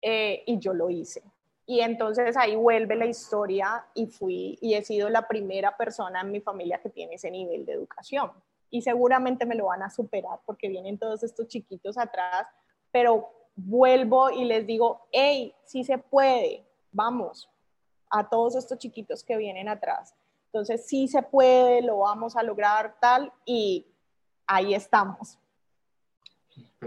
eh, y yo lo hice. Y entonces ahí vuelve la historia y fui y he sido la primera persona en mi familia que tiene ese nivel de educación. Y seguramente me lo van a superar porque vienen todos estos chiquitos atrás, pero vuelvo y les digo, hey, sí se puede, vamos, a todos estos chiquitos que vienen atrás. Entonces, sí se puede, lo vamos a lograr tal y ahí estamos.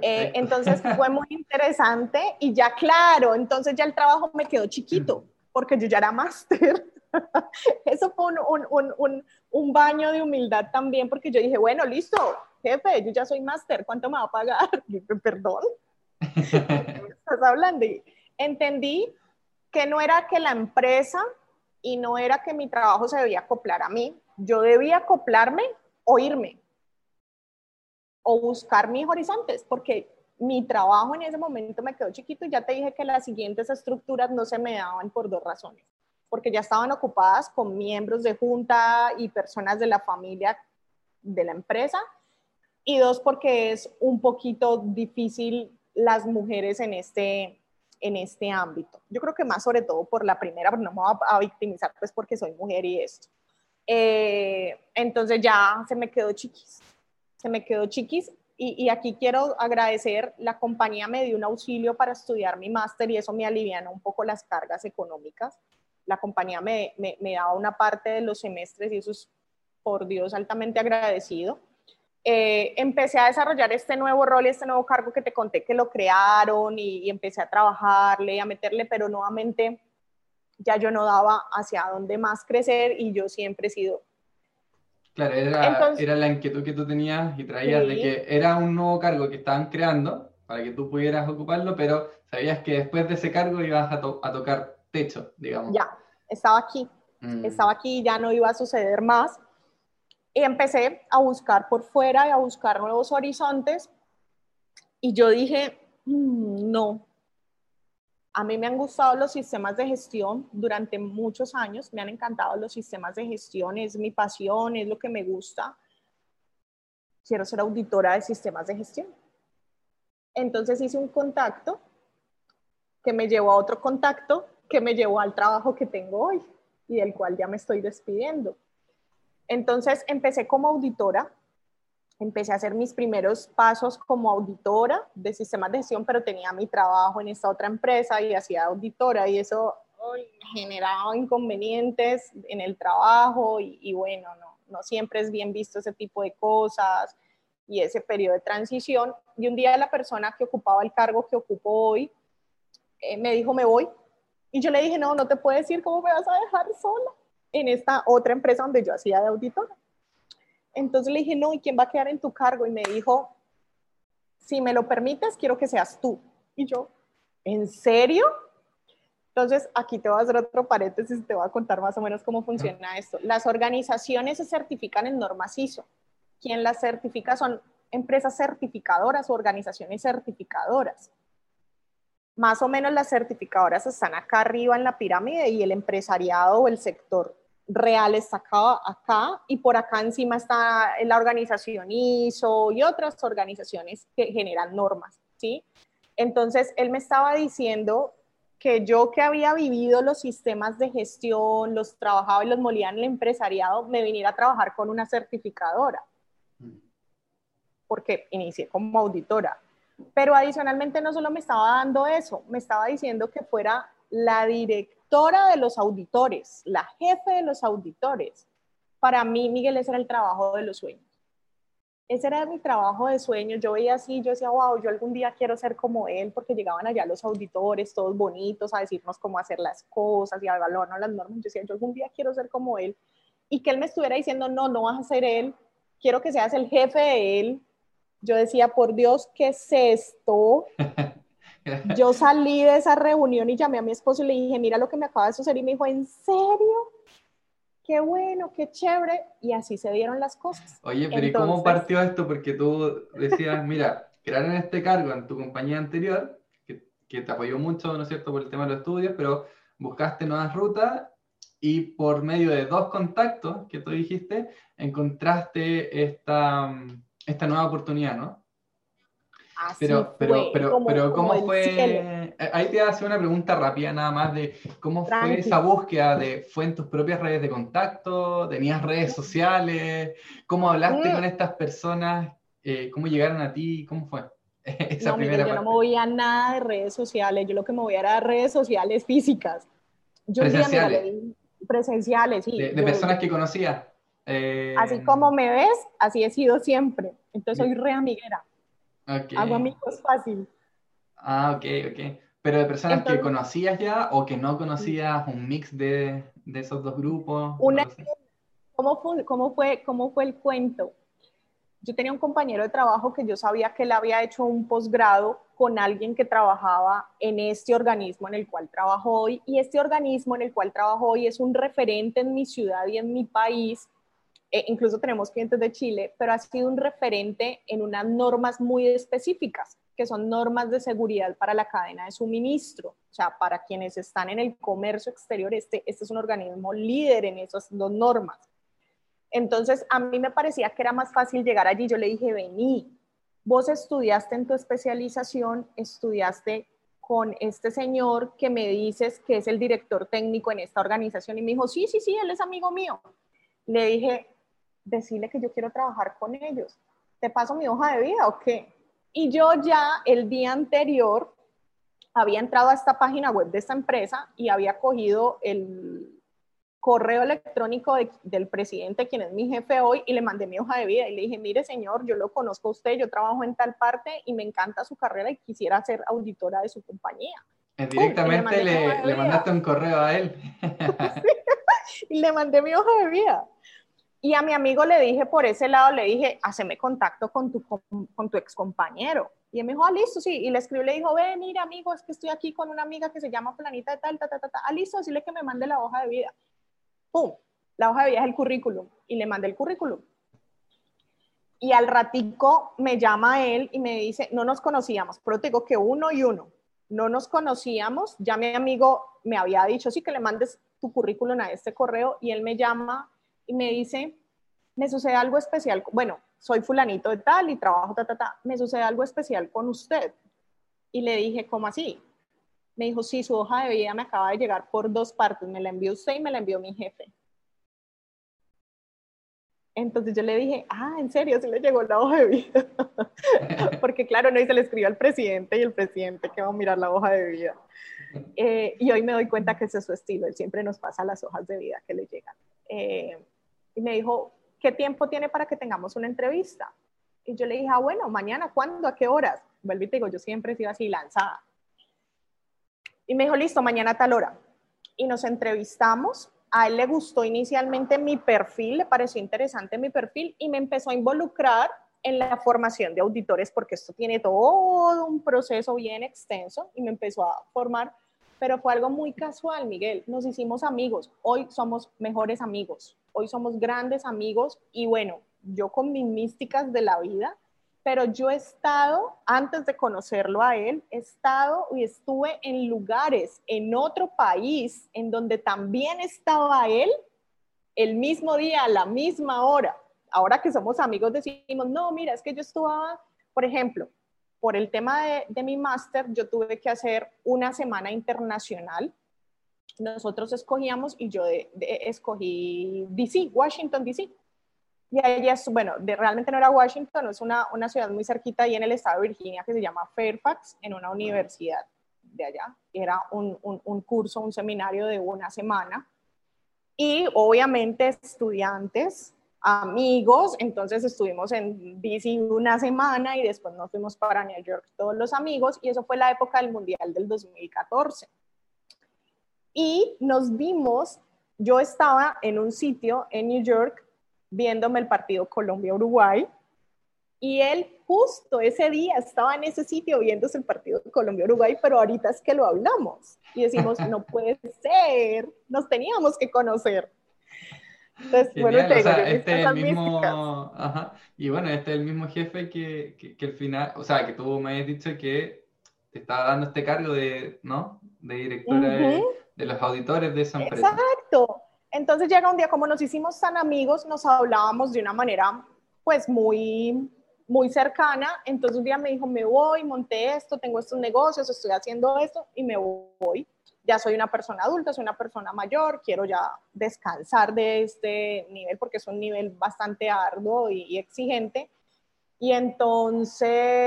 Eh, entonces fue muy interesante y ya claro, entonces ya el trabajo me quedó chiquito porque yo ya era máster. Eso fue un, un, un, un, baño de humildad también porque yo dije, bueno, listo, jefe, yo ya soy máster, ¿cuánto me va a pagar? Perdón. estás hablando? Y entendí que no era que la empresa y no era que mi trabajo se debía acoplar a mí, yo debía acoplarme o irme. O buscar mis horizontes, porque mi trabajo en ese momento me quedó chiquito y ya te dije que las siguientes estructuras no se me daban por dos razones, porque ya estaban ocupadas con miembros de junta y personas de la familia de la empresa, y dos, porque es un poquito difícil las mujeres en este, en este ámbito. Yo creo que más sobre todo por la primera, pero no me voy a, victimizar pues porque soy mujer y esto. Eh, entonces ya se me quedó chiquis, se me quedó chiquis y, aquí quiero agradecer, la compañía me dio un auxilio para estudiar mi máster y eso me aliviana un poco las cargas económicas. La compañía me, me, me daba una parte de los semestres y eso es, por Dios, altamente agradecido. Eh, empecé a desarrollar este nuevo rol y este nuevo cargo que te conté que lo crearon y, empecé a trabajarle y a meterle, pero nuevamente ya yo no daba hacia dónde más crecer y yo siempre he sido. Claro, era, era la inquietud que tú tenías y traías de que era un nuevo cargo que estaban creando para que tú pudieras ocuparlo, pero sabías que después de ese cargo ibas a, a tocar techo, digamos. Ya, estaba aquí, mm. estaba aquí y ya no iba a suceder más y empecé a buscar por fuera y a buscar nuevos horizontes. Y yo dije, mm, no, a mí me han gustado los sistemas de gestión durante muchos años, me han encantado los sistemas de gestión, es mi pasión, es lo que me gusta. Quiero ser auditora de sistemas de gestión. Entonces hice un contacto que me llevó a otro contacto que me llevó al trabajo que tengo hoy y del cual ya me estoy despidiendo. Entonces empecé como auditora, empecé a hacer mis primeros pasos como auditora de sistemas de gestión, pero tenía mi trabajo en esta otra empresa y hacía auditora y eso generaba inconvenientes en el trabajo y, bueno, no, no siempre es bien visto ese tipo de cosas y ese periodo de transición. Y un día la persona que ocupaba el cargo que ocupo hoy eh, me dijo, me voy. Y yo le dije, no, no te puedes ir, ¿cómo me vas a dejar sola? En esta otra empresa donde yo hacía de auditora. Entonces le dije, no, ¿y quién va a quedar en tu cargo? Y me dijo, si me lo permites, quiero que seas tú. Y yo, ¿en serio? Entonces, aquí te voy a hacer otro paréntesis y te voy a contar más o menos cómo funciona esto. Las organizaciones se certifican en normas ISO. Quien las certifica son empresas certificadoras o organizaciones certificadoras. Más o menos las certificadoras están acá arriba en la pirámide y el empresariado o el sector real está acá, acá y por acá encima está la organización ISO y otras organizaciones que generan normas, ¿sí? Entonces, él me estaba diciendo que yo que había vivido los sistemas de gestión, los trabajaba y los molía en el empresariado, me viniera a trabajar con una certificadora, porque inicié como auditora. Pero adicionalmente no solo me estaba dando eso, me estaba diciendo que fuera la directora de los auditores, la jefe de los auditores. Para mí, Miguel, ese era el trabajo de los sueños. Ese era mi trabajo de sueños. Yo veía así, yo decía, wow, yo algún día quiero ser como él, porque llegaban allá los auditores, todos bonitos, a decirnos cómo hacer las cosas y a evaluarnos las normas. Yo decía, yo algún día quiero ser como él. Y que él me estuviera diciendo, no, no vas a ser él, quiero que seas el jefe de él, yo decía, por Dios, ¿qué es esto? Yo salí de esa reunión y llamé a mi esposo y le dije, mira lo que me acaba de suceder. Y me dijo, ¿en serio? Qué bueno, qué chévere. Y así se dieron las cosas. Oye, pero ¿y cómo partió esto? Porque tú decías, mira, crearon este cargo en tu compañía anterior, que, que te apoyó mucho, ¿no es cierto?, por el tema de los estudios, pero buscaste nuevas rutas y por medio de dos contactos que tú dijiste, encontraste esta esta nueva oportunidad, ¿no? Así pero, pero, pero, pero, ¿cómo fue? Eh, ahí te hace una pregunta rápida nada más de cómo fue esa búsqueda de, ¿fue en tus propias redes de contacto? ¿Tenías redes sociales? ¿Cómo hablaste con estas personas? Eh, ¿Cómo llegaron a ti? ¿Cómo fue? Esa no, primera yo no me voy a nada de redes sociales, yo lo que me voy a era redes sociales físicas. Yo presenciales. presenciales, sí. De, personas que conocía. Así como me ves, así he sido siempre. Entonces soy re amiguera. Okay. Hago amigos fácil. Ah, ok, ok. Pero de personas que conocías ya o que no conocías, un mix de, de esos dos grupos. Una, ¿cómo, fue, cómo, fue, ¿Cómo fue el cuento? Yo tenía un compañero de trabajo que yo sabía que él había hecho un posgrado con alguien que trabajaba en este organismo en el cual trabajo hoy. Y este organismo en el cual trabajo hoy es un referente en mi ciudad y en mi país eh, incluso tenemos clientes de Chile, pero ha sido un referente en unas normas muy específicas, que son normas de seguridad para la cadena de suministro. O sea, para quienes están en el comercio exterior, este, este es un organismo líder en esas dos normas. Entonces, a mí me parecía que era más fácil llegar allí. Yo le dije, vení, vos estudiaste en tu especialización, estudiaste con este señor que me dices que es el director técnico en esta organización. Y me dijo, sí, sí, sí, él es amigo mío. Le dije, decirle que yo quiero trabajar con ellos. ¿Te paso mi hoja de vida o qué? Y yo ya el día anterior había entrado a esta página web de esta empresa y había cogido el correo electrónico del presidente, quien es mi jefe hoy, y le mandé mi hoja de vida y le dije, mire señor, yo lo conozco a usted, yo trabajo en tal parte y me encanta su carrera y quisiera ser auditora de su compañía. Directamente le, le mandaste un correo a él. y le mandé mi hoja de vida. Y a mi amigo le dije por ese lado, le dije, haceme contacto con tu, con, tu ex compañero. Y él me dijo, ah, listo, sí. Y le escribió, le dijo, ve, mira, amigo, es que estoy aquí con una amiga que se llama Planita de tal, ta, ta, ta, ta. Ah, listo, decirle que me mande la hoja de vida. ¡Pum! La hoja de vida es el currículum. Y le mandé el currículum. Y al ratico me llama él y me dice, no nos conocíamos, pero te digo que uno y uno. No nos conocíamos. Ya mi amigo me había dicho, sí, que le mandes tu currículum a este correo. Y él me llama y me dice, me sucede algo especial, bueno, soy fulanito de tal y trabajo, ta, ta, ta, me sucede algo especial con usted. Y le dije, ¿cómo así? Me dijo, sí, su hoja de vida me acaba de llegar por dos partes, me la envió usted y me la envió mi jefe. Entonces yo le dije, ah, ¿en serio? Sí le llegó la hoja de vida. Porque claro, no, y se le escribió al presidente y el presidente que va a mirar la hoja de vida. Eh, y hoy me doy cuenta que ese es su estilo, él siempre nos pasa las hojas de vida que le llegan. Eh, y me dijo, ¿qué tiempo tiene para que tengamos una entrevista? Y yo le dije, ah, bueno, mañana, ¿cuándo? ¿A qué horas? Vuelvo y te digo, yo siempre he sido así lanzada. Y me dijo, listo, mañana a tal hora. Y nos entrevistamos a él le gustó inicialmente mi perfil, le pareció interesante mi perfil y me empezó a involucrar en la formación de auditores porque esto tiene todo un proceso bien extenso y me empezó a formar, pero fue algo muy casual, Miguel. Nos hicimos amigos, hoy somos mejores amigos, hoy somos grandes amigos. Y bueno, yo con mis místicas de la vida, pero yo he estado, antes de conocerlo a él, he estado y estuve en lugares, en otro país, en donde también estaba él el mismo día, a la misma hora. Ahora que somos amigos decimos, no, mira, es que yo estaba, por ejemplo, por el tema de, mi máster, yo tuve que hacer una semana internacional. Nosotros escogíamos y yo escogí DC, Washington, DC. Y ella, bueno, de, realmente no era Washington, es una, una ciudad muy cerquita ahí en el estado de Virginia que se llama Fairfax, en una universidad de allá. Era un, un curso, un seminario de una semana. Y obviamente estudiantes amigos, entonces estuvimos en DC una semana y después nos fuimos para New York todos los amigos y eso fue la época del Mundial del 2014. Y nos vimos, yo estaba en un sitio en New York viéndome el partido Colombia-Uruguay y él justo ese día estaba en ese sitio viéndose el partido Colombia-Uruguay, pero ahorita es que lo hablamos y decimos, no puede ser, nos teníamos que conocer. Entonces, bueno, este es el mismo, ajá, y bueno, este es el mismo jefe que, que, que, al final, o sea, que tú me has dicho que te estaba dando este cargo de, ¿no? De directora de, los auditores de esa empresa. Exacto. Entonces llega un día, como nos hicimos tan amigos, nos hablábamos de una manera, pues, muy, muy cercana. Entonces un día me dijo, me voy, monté esto, tengo estos negocios, estoy haciendo esto y me voy ya soy una persona adulta, soy una persona mayor, quiero ya descansar de este nivel porque es un nivel bastante arduo y, exigente. Y entonces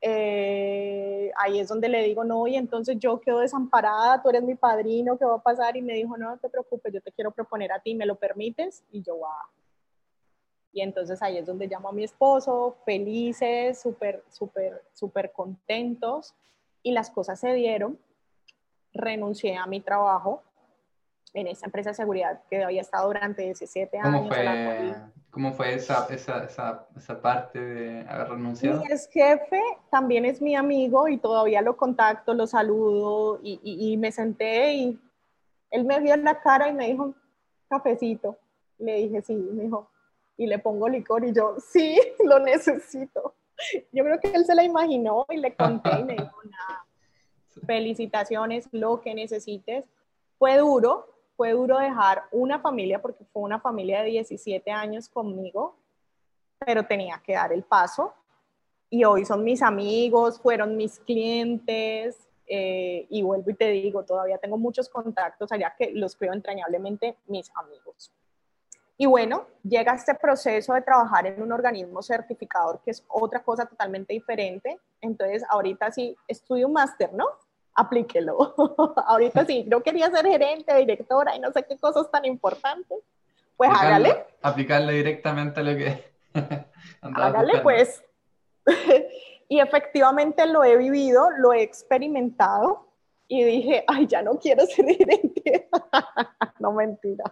eh, ahí es donde le digo, no, y entonces yo quedo desamparada, tú eres mi padrino, ¿qué va a pasar? Y me dijo, no, no te preocupes, yo te quiero proponer a ti, ¿me lo permites? Y yo, va. Y entonces ahí es donde llamo a mi esposo, felices, súper, súper, súper contentos. Y las cosas se dieron renuncié a mi trabajo en esa empresa de seguridad que había estado durante 17 años. Fue, ¿Cómo fue esa, esa, esa, esa, parte de haber renunciado? Mi ex jefe también es mi amigo y todavía lo contacto, lo saludo y, y, me senté y él me vio en la cara y me dijo, cafecito. Le dije, sí, me dijo, y le pongo licor y yo, sí, lo necesito. Yo creo que él se la imaginó y le conté y me dijo, nada felicitaciones, lo que necesites. Fue duro, fue duro dejar una familia porque fue una familia de 17 años conmigo, pero tenía que dar el paso. Y hoy son mis amigos, fueron mis clientes, eh, y vuelvo y te digo, todavía tengo muchos contactos allá que los creo entrañablemente mis amigos. Y bueno, llega este proceso de trabajar en un organismo certificador, que es otra cosa totalmente diferente. Entonces, ahorita sí, estudio un máster, ¿no? Aplíquelo. ahorita sí, yo quería ser gerente, directora y no sé qué cosas tan importantes. Pues hágale. Aplicarle directamente a lo que... hágale pues. y efectivamente lo he vivido, lo he experimentado y dije, ay, ya no quiero ser gerente. no mentira.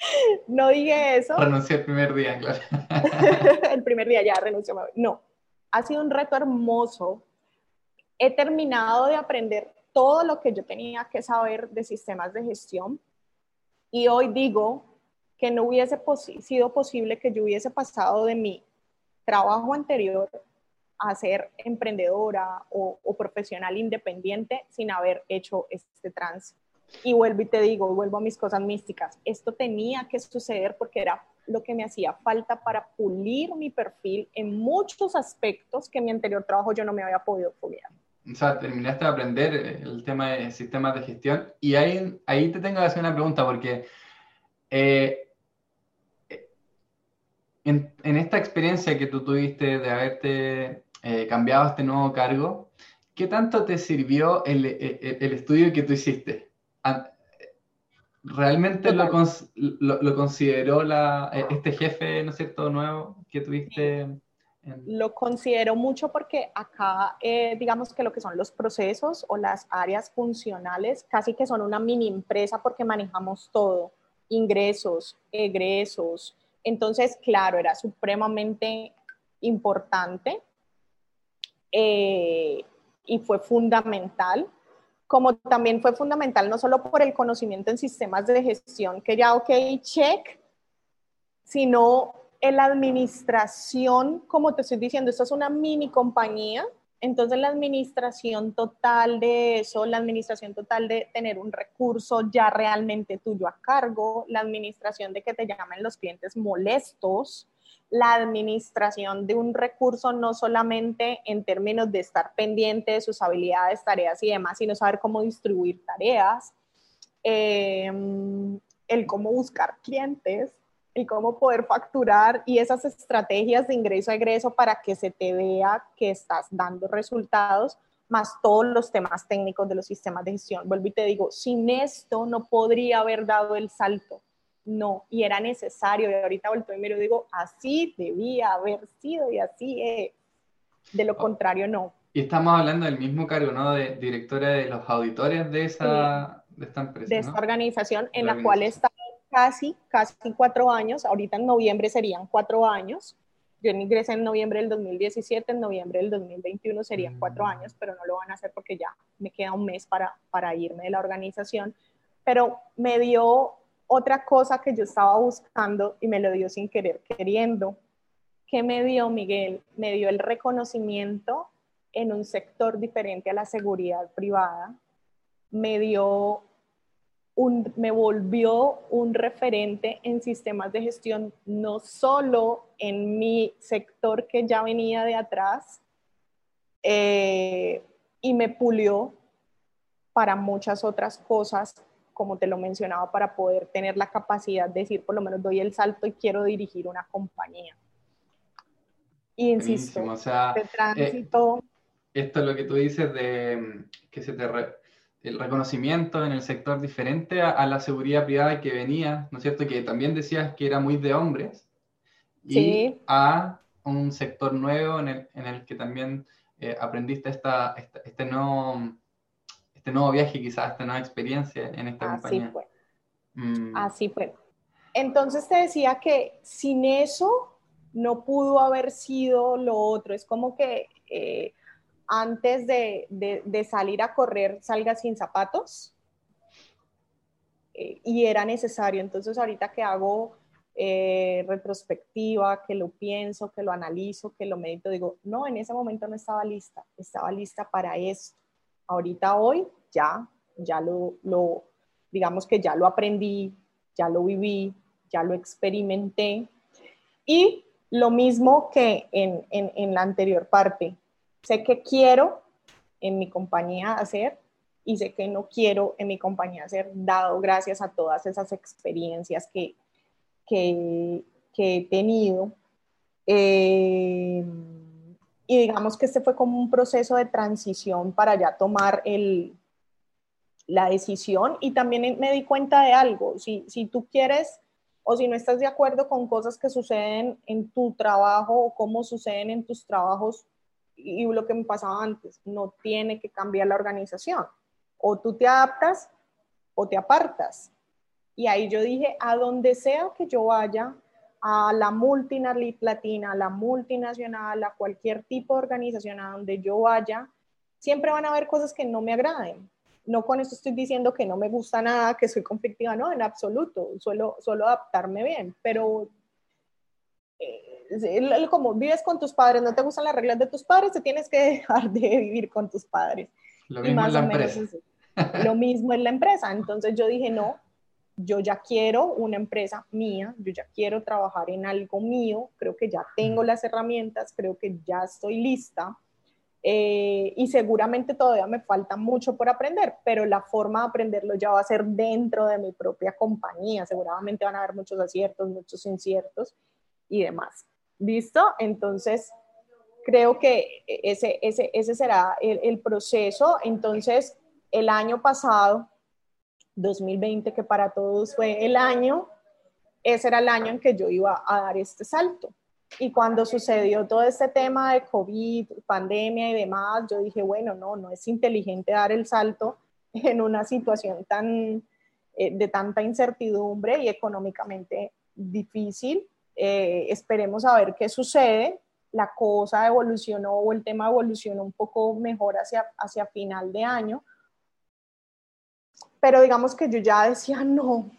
No dije eso. Renuncié el primer día, claro. el primer día ya renunció. No, ha sido un reto hermoso. He terminado de aprender todo lo que yo tenía que saber de sistemas de gestión y hoy digo que no hubiese sido posible que yo hubiese pasado de mi trabajo anterior a ser emprendedora o, o profesional independiente sin haber hecho este tránsito. Y vuelvo y te digo, vuelvo a mis cosas místicas. Esto tenía que suceder porque era lo que me hacía falta para pulir mi perfil en muchos aspectos que en mi anterior trabajo yo no me había podido pulir. O sea, terminaste de aprender el tema de sistemas de gestión y ahí, ahí te tengo que hacer una pregunta porque eh, en, en, esta experiencia que tú tuviste de haberte eh, cambiado a este nuevo cargo, ¿qué tanto te sirvió el, el, el estudio que tú hiciste? ¿Realmente lo, lo, consideró la, e, este jefe, ¿no es cierto?, nuevo que tuviste Lo considero mucho porque acá, eh, digamos que lo que son los procesos o las áreas funcionales, casi que son una mini empresa porque manejamos todo, ingresos, egresos. Entonces, claro, era supremamente importante eh, y fue fundamental, como también fue fundamental no solo por el conocimiento en sistemas de gestión, que ya, ok, check, sino en la administración, como te estoy diciendo, esto es una mini compañía, entonces la administración total de eso, la administración total de tener un recurso ya realmente tuyo a cargo, la administración de que te llamen los clientes molestos, la administración de un recurso no solamente en términos de estar pendiente de sus habilidades, tareas y demás, sino saber cómo distribuir tareas, eh, el cómo buscar clientes, y cómo poder facturar y esas estrategias de ingreso a egreso para que se te vea que estás dando resultados, más todos los temas técnicos de los sistemas de gestión. Vuelvo y te digo, sin esto no podría haber dado el salto. No, y era necesario. Y ahorita vuelto y me lo digo, así debía haber sido y así es. De lo contrario, no. Y estamos hablando del mismo cargo, ¿no? De directora de los auditores de, esa, de esta empresa. De esta organización en la cual está casi, casi cuatro años, ahorita en noviembre serían cuatro años. Yo ingresé en noviembre del 2017, en noviembre del 2021 serían cuatro mm. años, pero no lo van a hacer porque ya me queda un mes para, para irme de la organización. Pero me dio otra cosa que yo estaba buscando y me lo dio sin querer queriendo. ¿Qué me dio Miguel? Me dio el reconocimiento en un sector diferente a la seguridad privada. Me dio me volvió un referente en sistemas de gestión, no solo en mi sector que ya venía de atrás, eh, y me pulió para muchas otras cosas, como te lo mencionaba, para poder tener la capacidad de decir, por lo menos doy el salto y quiero dirigir una compañía. Y insisto, o sea, de tránsito. Eh, esto es lo que tú dices de que se te, el reconocimiento en el sector diferente a, la seguridad privada que venía, ¿no es cierto? Que también decías que era muy de hombres, y a un sector nuevo en el, en el que también eh, aprendiste esta, este, nuevo, este nuevo viaje, quizás, esta nueva experiencia en esta Así compañía. Fue. Mm. Así fue. Entonces te decía que sin eso no pudo haber sido lo otro. Es como que eh, antes de, salir a correr salga sin zapatos. Eh, y era necesario. Entonces ahorita que hago eh, retrospectiva, que lo pienso, que lo analizo, que lo medito, digo, no, en ese momento no estaba lista, estaba lista para esto. Ahorita hoy ya, ya lo, lo digamos que ya lo aprendí, ya lo viví, ya lo experimenté. Y lo mismo que en, en la anterior parte, sé que quiero en mi compañía hacer y sé que no quiero en mi compañía hacer, dado gracias a todas esas experiencias que, que, he tenido. Eh, y digamos que este fue como un proceso de transición para ya tomar el, la decisión y también me di cuenta de algo, si, si tú quieres o si no estás de acuerdo con cosas que suceden en tu trabajo o cómo suceden en tus trabajos, y lo que me pasaba antes, no tiene que cambiar la organización. O tú te adaptas o te apartas. Y ahí yo dije, a donde sea que yo vaya, a la multinacional, a la multinacional, a cualquier tipo de organización a donde yo vaya, siempre van a haber cosas que no me agraden. No con esto estoy diciendo que no me gusta nada, que soy conflictiva, no, en absoluto, suelo, suelo adaptarme bien, pero como vives con tus padres, no te gustan las reglas de tus padres, te tienes que dejar de vivir con tus padres. Lo mismo en la empresa. Lo mismo en la empresa. Entonces yo dije, no, yo ya quiero una empresa mía, yo ya quiero trabajar en algo mío, creo que ya tengo las herramientas, creo que ya estoy lista. Eh, y seguramente todavía me falta mucho por aprender, pero la forma de aprenderlo ya va a ser dentro de mi propia compañía. Seguramente van a haber muchos aciertos, muchos inciertos y demás. ¿Listo? Entonces, creo que ese, ese, ese será el, proceso. Entonces, el año pasado, 2020, que para todos fue el año, ese era el año en que yo iba a dar este salto. Y cuando sucedió todo este tema de COVID, pandemia y demás, yo dije, bueno, no, no es inteligente dar el salto en una situación tan eh, de tanta incertidumbre y económicamente difícil. Eh, esperemos a ver qué sucede. La cosa evolucionó o el tema evolucionó un poco mejor hacia, hacia final de año. Pero digamos que yo ya decía, no,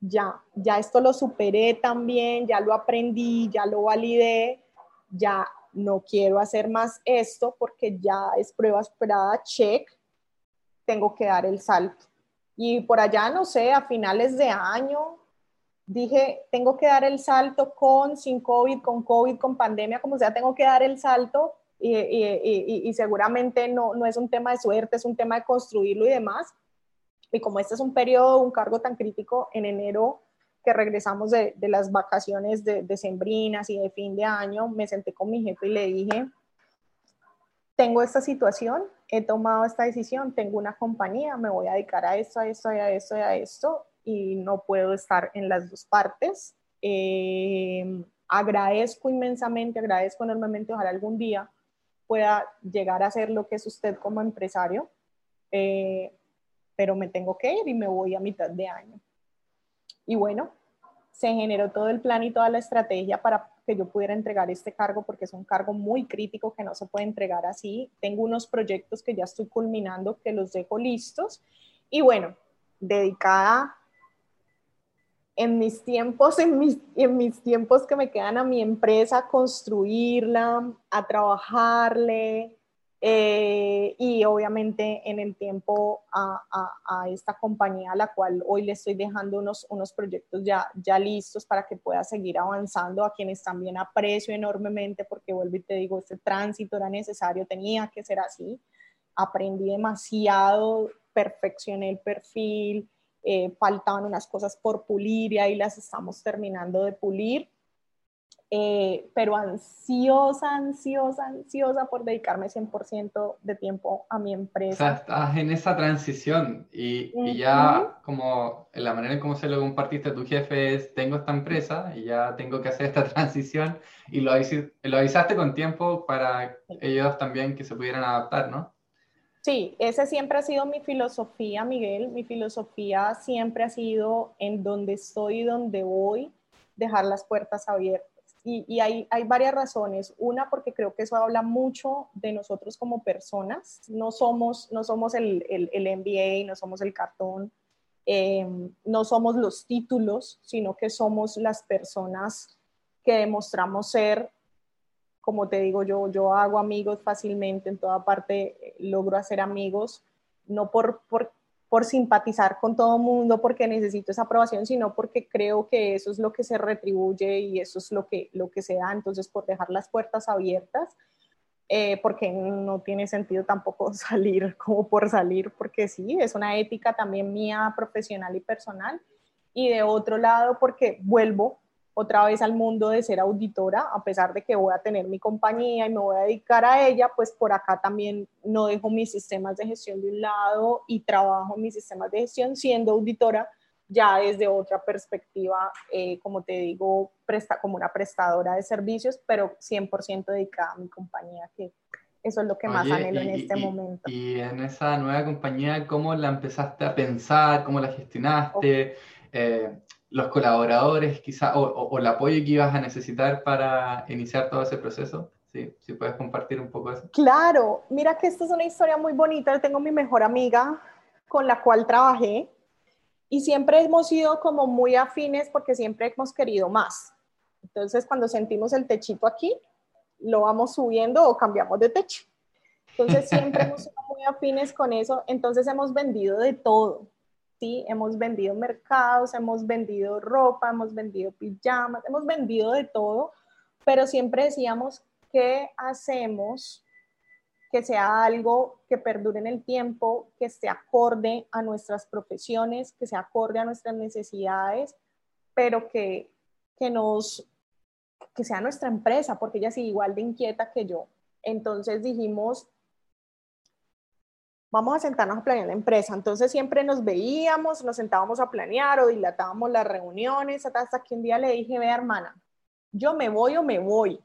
ya, ya esto lo superé también, ya lo aprendí, ya lo validé, ya no quiero hacer más esto porque ya es prueba esperada, check, tengo que dar el salto. Y por allá, no sé, a finales de año, dije, tengo que dar el salto con, sin COVID, con COVID, con pandemia, como sea, tengo que dar el salto y, y, y, seguramente no, no es un tema de suerte, es un tema de construirlo y demás. Y como este es un periodo, un cargo tan crítico, en enero que regresamos de, de las vacaciones de, de, sembrinas y de fin de año, me senté con mi jefe y le dije, tengo esta situación, he tomado esta decisión, tengo una compañía, me voy a dedicar a esto, a esto, a esto, a esto, y no puedo estar en las dos partes. Eh, agradezco inmensamente, agradezco enormemente, ojalá algún día pueda llegar a ser lo que es usted como empresario. Eh, pero me tengo que ir y me voy a mitad de año. Y bueno, se generó todo el plan y toda la estrategia para que yo pudiera entregar este cargo porque es un cargo muy crítico que no se puede entregar así. Tengo unos proyectos que ya estoy culminando que los dejo listos y bueno, dedicada en mis tiempos, en mis, en mis tiempos que me quedan a mi empresa, a construirla, a trabajarle, eh, y obviamente en el tiempo a, a, esta compañía a la cual hoy le estoy dejando unos, unos proyectos ya, ya listos para que pueda seguir avanzando, a quienes también aprecio enormemente porque vuelvo y te digo, este tránsito era necesario, tenía que ser así, aprendí demasiado, perfeccioné el perfil, eh, faltaban unas cosas por pulir y ahí las estamos terminando de pulir eh, pero ansiosa, ansiosa, ansiosa por dedicarme 100% de tiempo a mi empresa. O sea, estás en esa transición y, y ya como en la manera en cómo se lo compartiste a tu jefe es, tengo esta empresa y ya tengo que hacer esta transición y lo, lo avisaste con tiempo para ellos también que se pudieran adaptar, ¿no? Sí, esa siempre ha sido mi filosofía, Miguel. Mi filosofía siempre ha sido en donde estoy y donde voy, dejar las puertas abiertas y, hay, hay, varias razones. Una, porque creo que eso habla mucho de nosotros como personas. No somos, no somos el, el, el MBA, no somos el cartón, em, no somos los títulos, sino que somos las personas que demostramos ser. Como te digo, yo, yo hago amigos fácilmente, en toda parte eh, logro hacer amigos, no por, por por simpatizar con todo mundo, porque necesito esa aprobación, sino porque creo que eso es lo que se retribuye y eso es lo que, lo que se da. Entonces, por dejar las puertas abiertas, eh, porque no tiene sentido tampoco salir como por salir, porque sí, es una ética también mía profesional y personal. Y de otro lado, porque vuelvo otra vez al mundo de ser auditora, a pesar de que voy a tener mi compañía y me voy a dedicar a ella, pues por acá también no dejo mis sistemas de gestión de un lado y trabajo mis sistemas de gestión siendo auditora ya desde otra perspectiva, eh, como te digo, presta, como una prestadora de servicios, pero 100% dedicada a mi compañía, que eso es lo que más anhelo en este momento. Y en esa nueva compañía, ¿cómo la empezaste a pensar? ¿Cómo la gestionaste? Eh, los colaboradores quizá, o, el apoyo que ibas a necesitar para iniciar todo ese proceso? Sí, si puedes compartir un poco eso. Claro, mira que esta es una historia muy bonita. Yo tengo mi mejor amiga con la cual trabajé y siempre hemos sido como muy afines porque siempre hemos querido más. Entonces, cuando sentimos el techito aquí, lo vamos subiendo o cambiamos de techo. Entonces, siempre hemos sido muy afines con eso. Entonces, hemos vendido de todo. ¿Sí? Hemos vendido mercados, hemos vendido ropa, hemos vendido pijamas, hemos vendido de todo, pero siempre decíamos, ¿qué hacemos que sea algo que perdure en el tiempo, que esté acorde a nuestras profesiones, que sea acorde a nuestras necesidades, pero que, que nos que sea nuestra empresa, porque ella sigue igual de inquieta que yo. Entonces dijimos, vamos a sentarnos a planear la empresa. Entonces siempre nos veíamos, nos sentábamos a planear o dilatábamos las reuniones, hasta que un día le dije, ve hermana, yo me voy o me voy.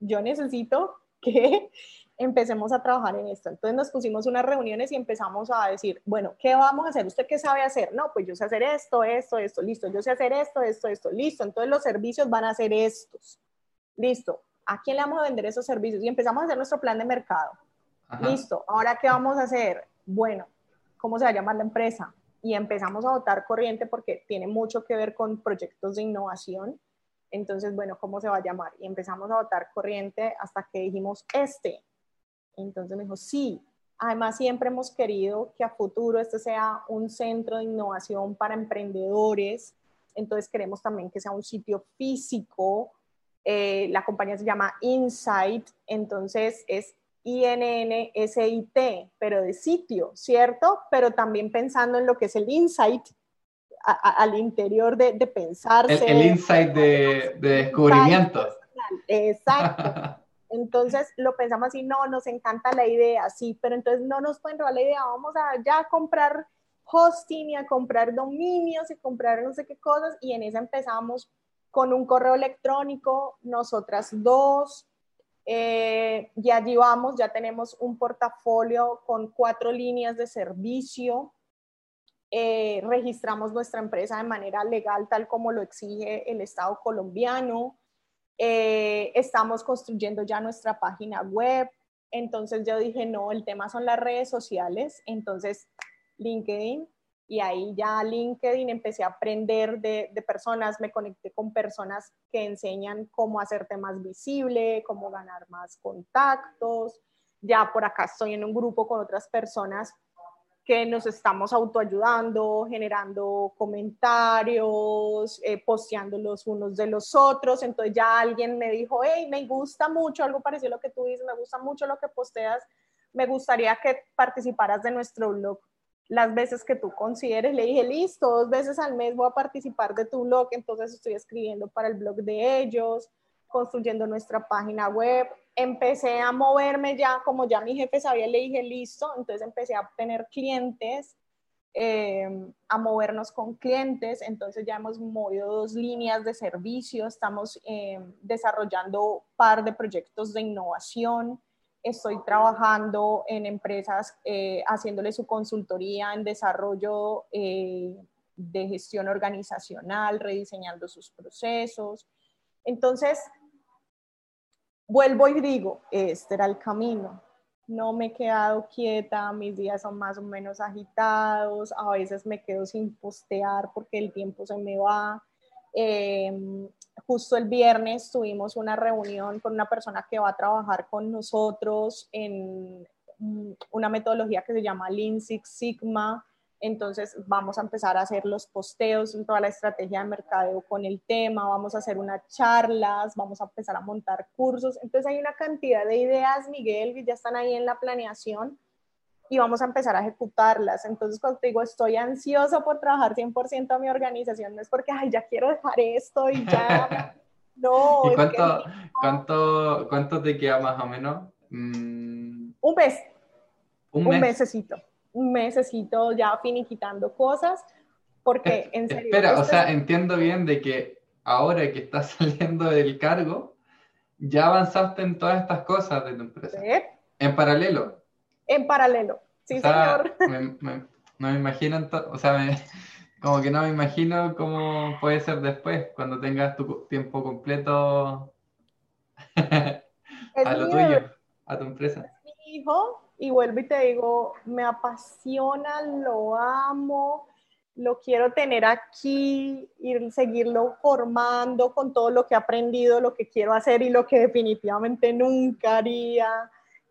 Yo necesito que empecemos a trabajar en esto. Entonces nos pusimos unas reuniones y empezamos a decir, bueno, ¿qué vamos a hacer? ¿Usted qué sabe hacer? No, pues yo sé hacer esto, esto, esto, listo. Yo sé hacer esto, esto, esto, listo. Entonces los servicios van a ser estos. Listo. ¿A quién le vamos a vender esos servicios? Y empezamos a hacer nuestro plan de mercado. Listo. Ahora, ¿qué vamos a hacer? Bueno, ¿cómo se va a llamar la empresa? Y empezamos a votar corriente porque tiene mucho que ver con proyectos de innovación. Entonces, bueno, ¿cómo se va a llamar? Y empezamos a votar corriente hasta que dijimos este, entonces me dijo, sí, además siempre hemos querido que a futuro este sea un centro de innovación para emprendedores, entonces queremos también que sea un sitio físico, eh, la compañía se llama Insight, entonces es I-N-N-S-I-T, pero de sitio, ¿cierto? Pero también pensando en lo que es el Insight, al interior de, de pensarse. El, insight de, de descubrimiento. Exacto. Entonces lo pensamos así, no, nos encanta la idea, sí, pero entonces no nos pueden robar la idea, vamos a ya comprar hosting y a comprar dominios y comprar no sé qué cosas y en esa empezamos con un correo electrónico, nosotras dos, eh, y allí vamos, ya tenemos un portafolio con cuatro líneas de servicio, eh, registramos nuestra empresa de manera legal tal como lo exige el Estado colombiano, eh, estamos construyendo ya nuestra página web. Entonces yo dije, no, el tema son las redes sociales. Entonces LinkedIn y ahí ya LinkedIn empecé a aprender de, personas, me conecté con personas que enseñan cómo hacerte más visible, cómo ganar más contactos. Ya por acá estoy en un grupo con otras personas que nos estamos autoayudando, generando comentarios, eh, posteando los unos de los otros. Entonces ya alguien me dijo, hey, me gusta mucho, algo parecido a lo que tú dices, me gusta mucho lo que posteas, me gustaría que participaras de nuestro blog las veces que tú consideres. Le dije, listo, dos veces al mes voy a participar de tu blog, entonces estoy escribiendo para el blog de ellos, construyendo nuestra página web, empecé a moverme ya, como ya mi jefe sabía, le dije listo, entonces empecé a obtener clientes, em, a movernos con clientes, entonces ya hemos movido dos líneas de servicio, estamos em, desarrollando un par de proyectos de innovación, estoy trabajando en empresas eh, haciéndole su consultoría en desarrollo eh, de gestión organizacional, rediseñando sus procesos. Entonces, vuelvo y digo, este era el camino. No me he quedado quieta, mis días son más o menos agitados, a veces me quedo sin postear porque el tiempo se me va. Em, justo el viernes tuvimos una reunión con una persona que va a trabajar con nosotros en una metodología que se llama Lean Six Sigma, entonces vamos a empezar a hacer los posteos toda la estrategia de mercadeo con el tema, vamos a hacer unas charlas, vamos a empezar a montar cursos. Entonces hay una cantidad de ideas, Miguel, que ya están ahí en la planeación y vamos a empezar a ejecutarlas. Entonces cuando te digo estoy ansioso por trabajar 100% a mi organización, no es porque, ay, ya quiero dejar esto y ya... No. ¿Y cuánto, cuánto, cuánto te queda más o menos? Mm. Un mes. Un, mes? un mesecito un mesecito ya finiquitando cosas, porque en serio... Espera, o sea, entiendo bien de que ahora que estás saliendo del cargo, ya avanzaste en todas estas cosas de tu empresa. En paralelo. En paralelo, sí, señor. no me imagino, o sea, como que no me imagino cómo puede ser después, cuando tengas tu tiempo completo a lo tuyo, a tu empresa. Mi hijo, y vuelvo y te digo, me apasiona, lo amo, lo quiero tener aquí, y seguirlo formando con todo lo que he aprendido, lo que quiero hacer y lo que definitivamente nunca haría.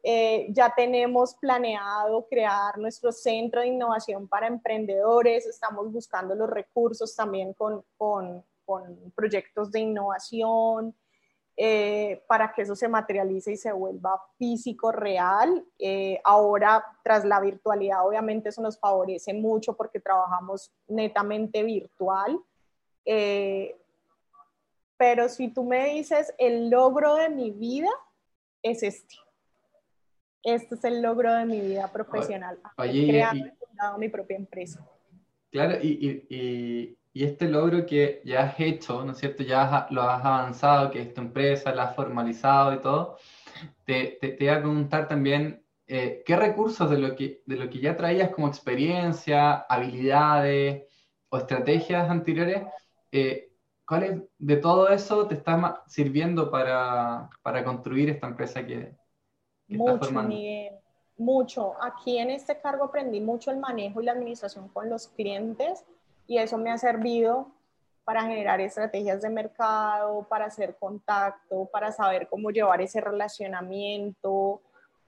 Eh, ya tenemos planeado crear nuestro centro de innovación para emprendedores, estamos buscando los recursos también con, proyectos de innovación. Eh, para que eso se materialice y se vuelva físico, real. Eh, ahora, tras la virtualidad, obviamente eso nos favorece mucho porque trabajamos netamente virtual. Pero si tú me dices, el logro de mi vida es este. Este es el logro de mi vida profesional. Oye, mi propia empresa. Claro, y, y, y este logro que ya has hecho, ¿no es cierto? Ya lo has avanzado, que es tu empresa, la has formalizado y todo, te, te, te voy a preguntar también eh, qué recursos de lo, que, de lo que ya traías como experiencia, habilidades o estrategias anteriores, eh, ¿cuáles de todo eso te está sirviendo para, para construir esta empresa que mucho, formando? mucho. Aquí en este cargo aprendí mucho el manejo y la administración con los clientes y eso me ha servido para generar estrategias de mercado, para hacer contacto, para saber cómo llevar ese relacionamiento,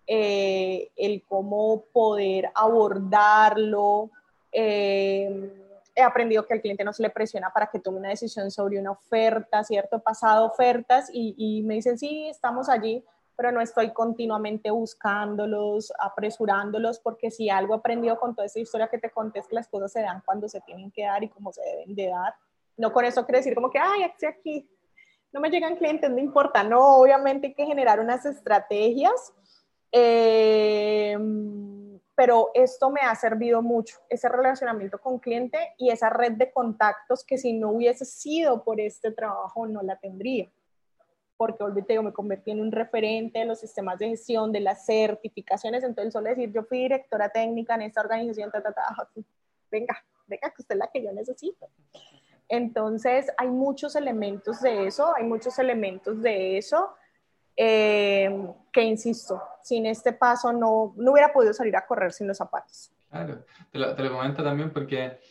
eh, el cómo poder abordarlo. Eh, he aprendido que al cliente no se le presiona para que tome una decisión sobre una oferta, ¿cierto? He pasado ofertas y, y me dicen, sí, estamos allí, pero no estoy continuamente buscándolos, apresurándolos, porque si algo aprendido con toda esta historia que te conté es que las cosas se dan cuando se tienen que dar y como se deben de dar. No con eso quiere decir como que, ay, estoy aquí, no me llegan clientes, no importa, no, obviamente hay que generar unas estrategias, eh, pero esto me ha servido mucho, ese relacionamiento con cliente y esa red de contactos que si no hubiese sido por este trabajo no la tendría porque olvídate, yo me convertí en un referente de los sistemas de gestión, de las certificaciones, entonces solo decir, yo fui directora técnica en esta organización, ta, ta, ta, venga, venga, que usted es la que yo necesito. Entonces, hay muchos elementos de eso, hay muchos elementos de eso, eh, que insisto, sin este paso no, no hubiera podido salir a correr sin los zapatos. Claro, te lo, te lo comento también porque,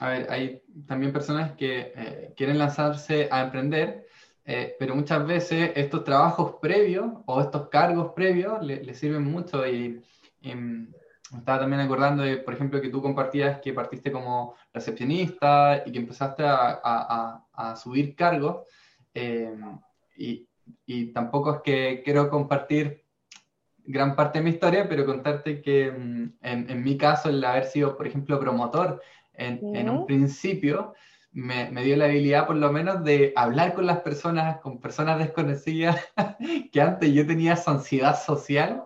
a ver, hay también personas que eh, quieren lanzarse a emprender, eh, pero muchas veces estos trabajos previos o estos cargos previos le, sirven mucho y, me estaba también acordando de, por ejemplo, que tú compartías que partiste como recepcionista y que empezaste a, a, a subir cargos eh, y, y, tampoco es que quiero compartir gran parte de mi historia, pero contarte que mm, en, en mi caso el haber sido, por ejemplo, promotor en, en un principio, me, dio la habilidad por lo menos de hablar con las personas, con personas desconocidas, que antes yo tenía esa ansiedad social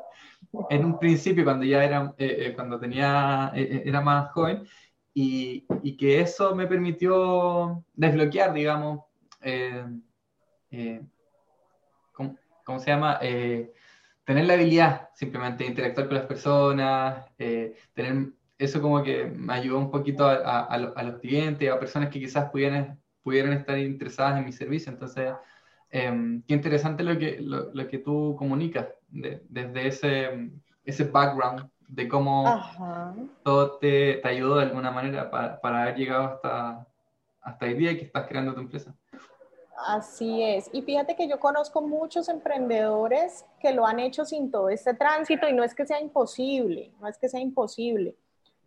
en un principio cuando ya era, eh, eh, cuando tenía, eh, era más joven, y, y, que eso me permitió desbloquear, digamos, ¿cómo, ¿cómo, se llama? tener la habilidad simplemente de interactuar con las personas, tener eso como que me ayudó un poquito a, los clientes, a personas que quizás pudieran, pudieran estar interesadas en mi servicio. Entonces, em, qué interesante lo que, lo, que tú comunicas desde ese, ese background de cómo todo te, te, ayudó de alguna manera para, para, haber llegado hasta, hasta el día que estás creando tu empresa. Así es. Y fíjate que yo conozco muchos emprendedores que lo han hecho sin todo este tránsito y no es que sea imposible, no es que sea imposible,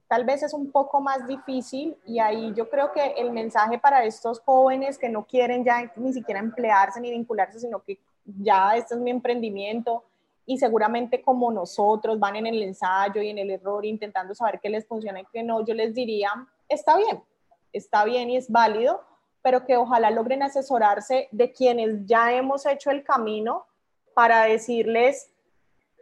tal vez es un poco más difícil y ahí yo creo que el mensaje para estos jóvenes que no quieren ya ni siquiera emplearse ni vincularse, sino que ya este es mi emprendimiento y seguramente como nosotros van en el ensayo y en el error intentando saber qué les funciona y qué no, yo les diría, está bien, está bien y es válido, pero que ojalá logren asesorarse de quienes ya hemos hecho el camino para decirles,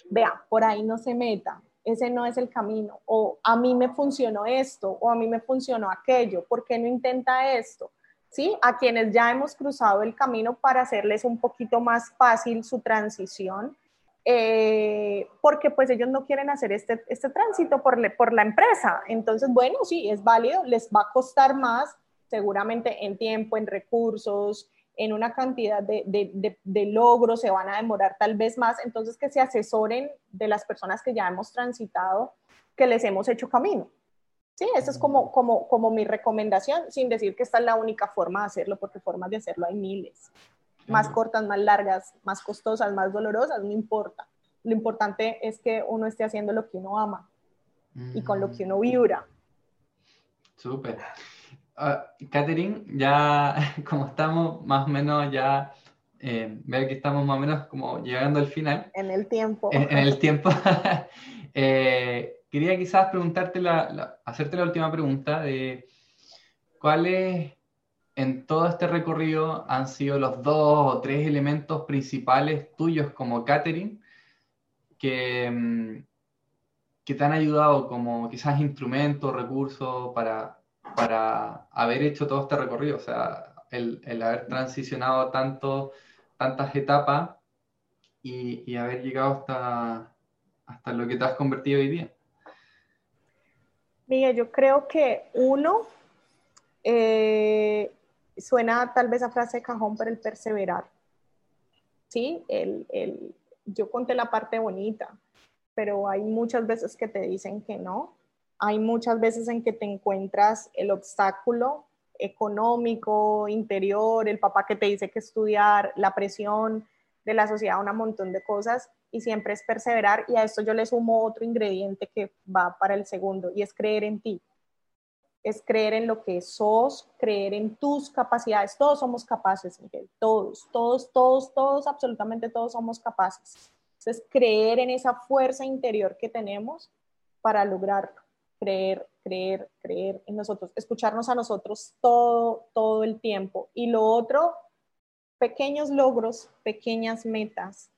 vea, por ahí no se meta, ese no es el camino, o a mí me funcionó esto, o a mí me funcionó aquello, ¿por qué no intenta esto? ¿Sí? A quienes ya hemos cruzado el camino para hacerles un poquito más fácil su transición, eh, porque pues ellos no quieren hacer este, este tránsito por, por la empresa. Entonces, bueno, sí, es válido, les va a costar más, seguramente en tiempo, en recursos, en una cantidad de, de, de, logros, se van a demorar tal vez más, entonces que se asesoren de las personas que ya hemos transitado, que les hemos hecho camino. Sí, esa es como, como, como mi recomendación, sin decir que esta es la única forma de hacerlo, porque formas de hacerlo hay miles. Más cortas, más largas, más costosas, más dolorosas, no importa. Lo importante es que uno esté haciendo lo que uno ama y con lo que uno vibra. Súper. Uh, Catherine, ya como estamos más o menos ya, eh, veo que estamos más o menos como llegando al final. En el tiempo. En, el tiempo. eh, quería quizás preguntarte la, hacerte la última pregunta de cuáles en todo este recorrido han sido los dos o tres elementos principales tuyos como Catherine que, mm, que te han ayudado como quizás instrumentos, recursos para para haber hecho todo este recorrido, o sea, el, el haber transicionado tanto, tantas etapas y, y, haber llegado hasta, hasta lo que te has convertido hoy día. Miguel, yo creo que uno, eh, suena tal vez a frase de cajón, pero el perseverar. Sí, el, el, yo conté la parte bonita, pero hay muchas veces que te dicen que no. Hay muchas veces en que te encuentras el obstáculo económico, interior, el papá que te dice que estudiar, la presión de la sociedad, un montón de cosas y siempre es perseverar y a esto yo le sumo otro ingrediente que va para el segundo y es creer en ti. Es creer en lo que sos, creer en tus capacidades. Todos somos capaces, Miguel. Todos, todos, todos, todos, absolutamente todos somos capaces. Entonces, creer en esa fuerza interior que tenemos para lograrlo. Creer, creer, creer en nosotros. Escucharnos a nosotros todo, todo el tiempo. Y lo otro, pequeños logros, pequeñas metas,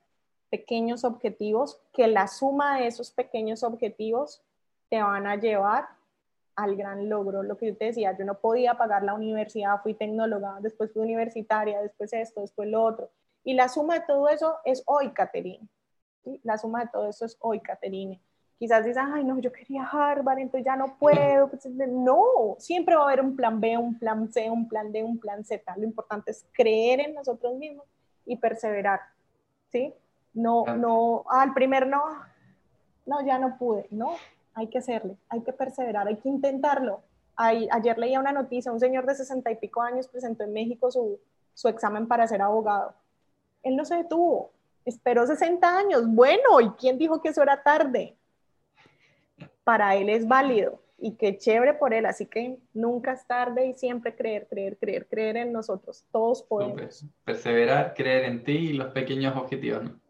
pequeños objetivos, que la suma de esos pequeños objetivos te van a llevar al gran logro. Lo que yo te decía, yo no podía pagar la universidad, fui tecnóloga, después fui universitaria, después esto, después lo otro. Y la suma de todo eso es hoy, Caterine. La suma de todo eso es hoy, Caterine. Quizás dices, ay, no, yo quería Harvard, entonces ya no puedo. Pues, no, siempre va a haber un plan B, un plan C, un plan D, un plan Z. Lo importante es creer en nosotros mismos y perseverar. ¿Sí? No, no, al primer no, no, ya no pude, no, hay que hacerle, hay que perseverar, hay que intentarlo. ayer leía una noticia, un señor de sesenta y pico años presentó en México su, su examen para ser abogado. Él no se detuvo, esperó 60 años. Bueno, ¿y quién dijo que eso era tarde? Para él es válido y qué chévere por él. Así que nunca es tarde y siempre creer, creer, creer, creer en nosotros. Todos podemos. Perseverar, creer en ti y los pequeños objetivos. ¿no?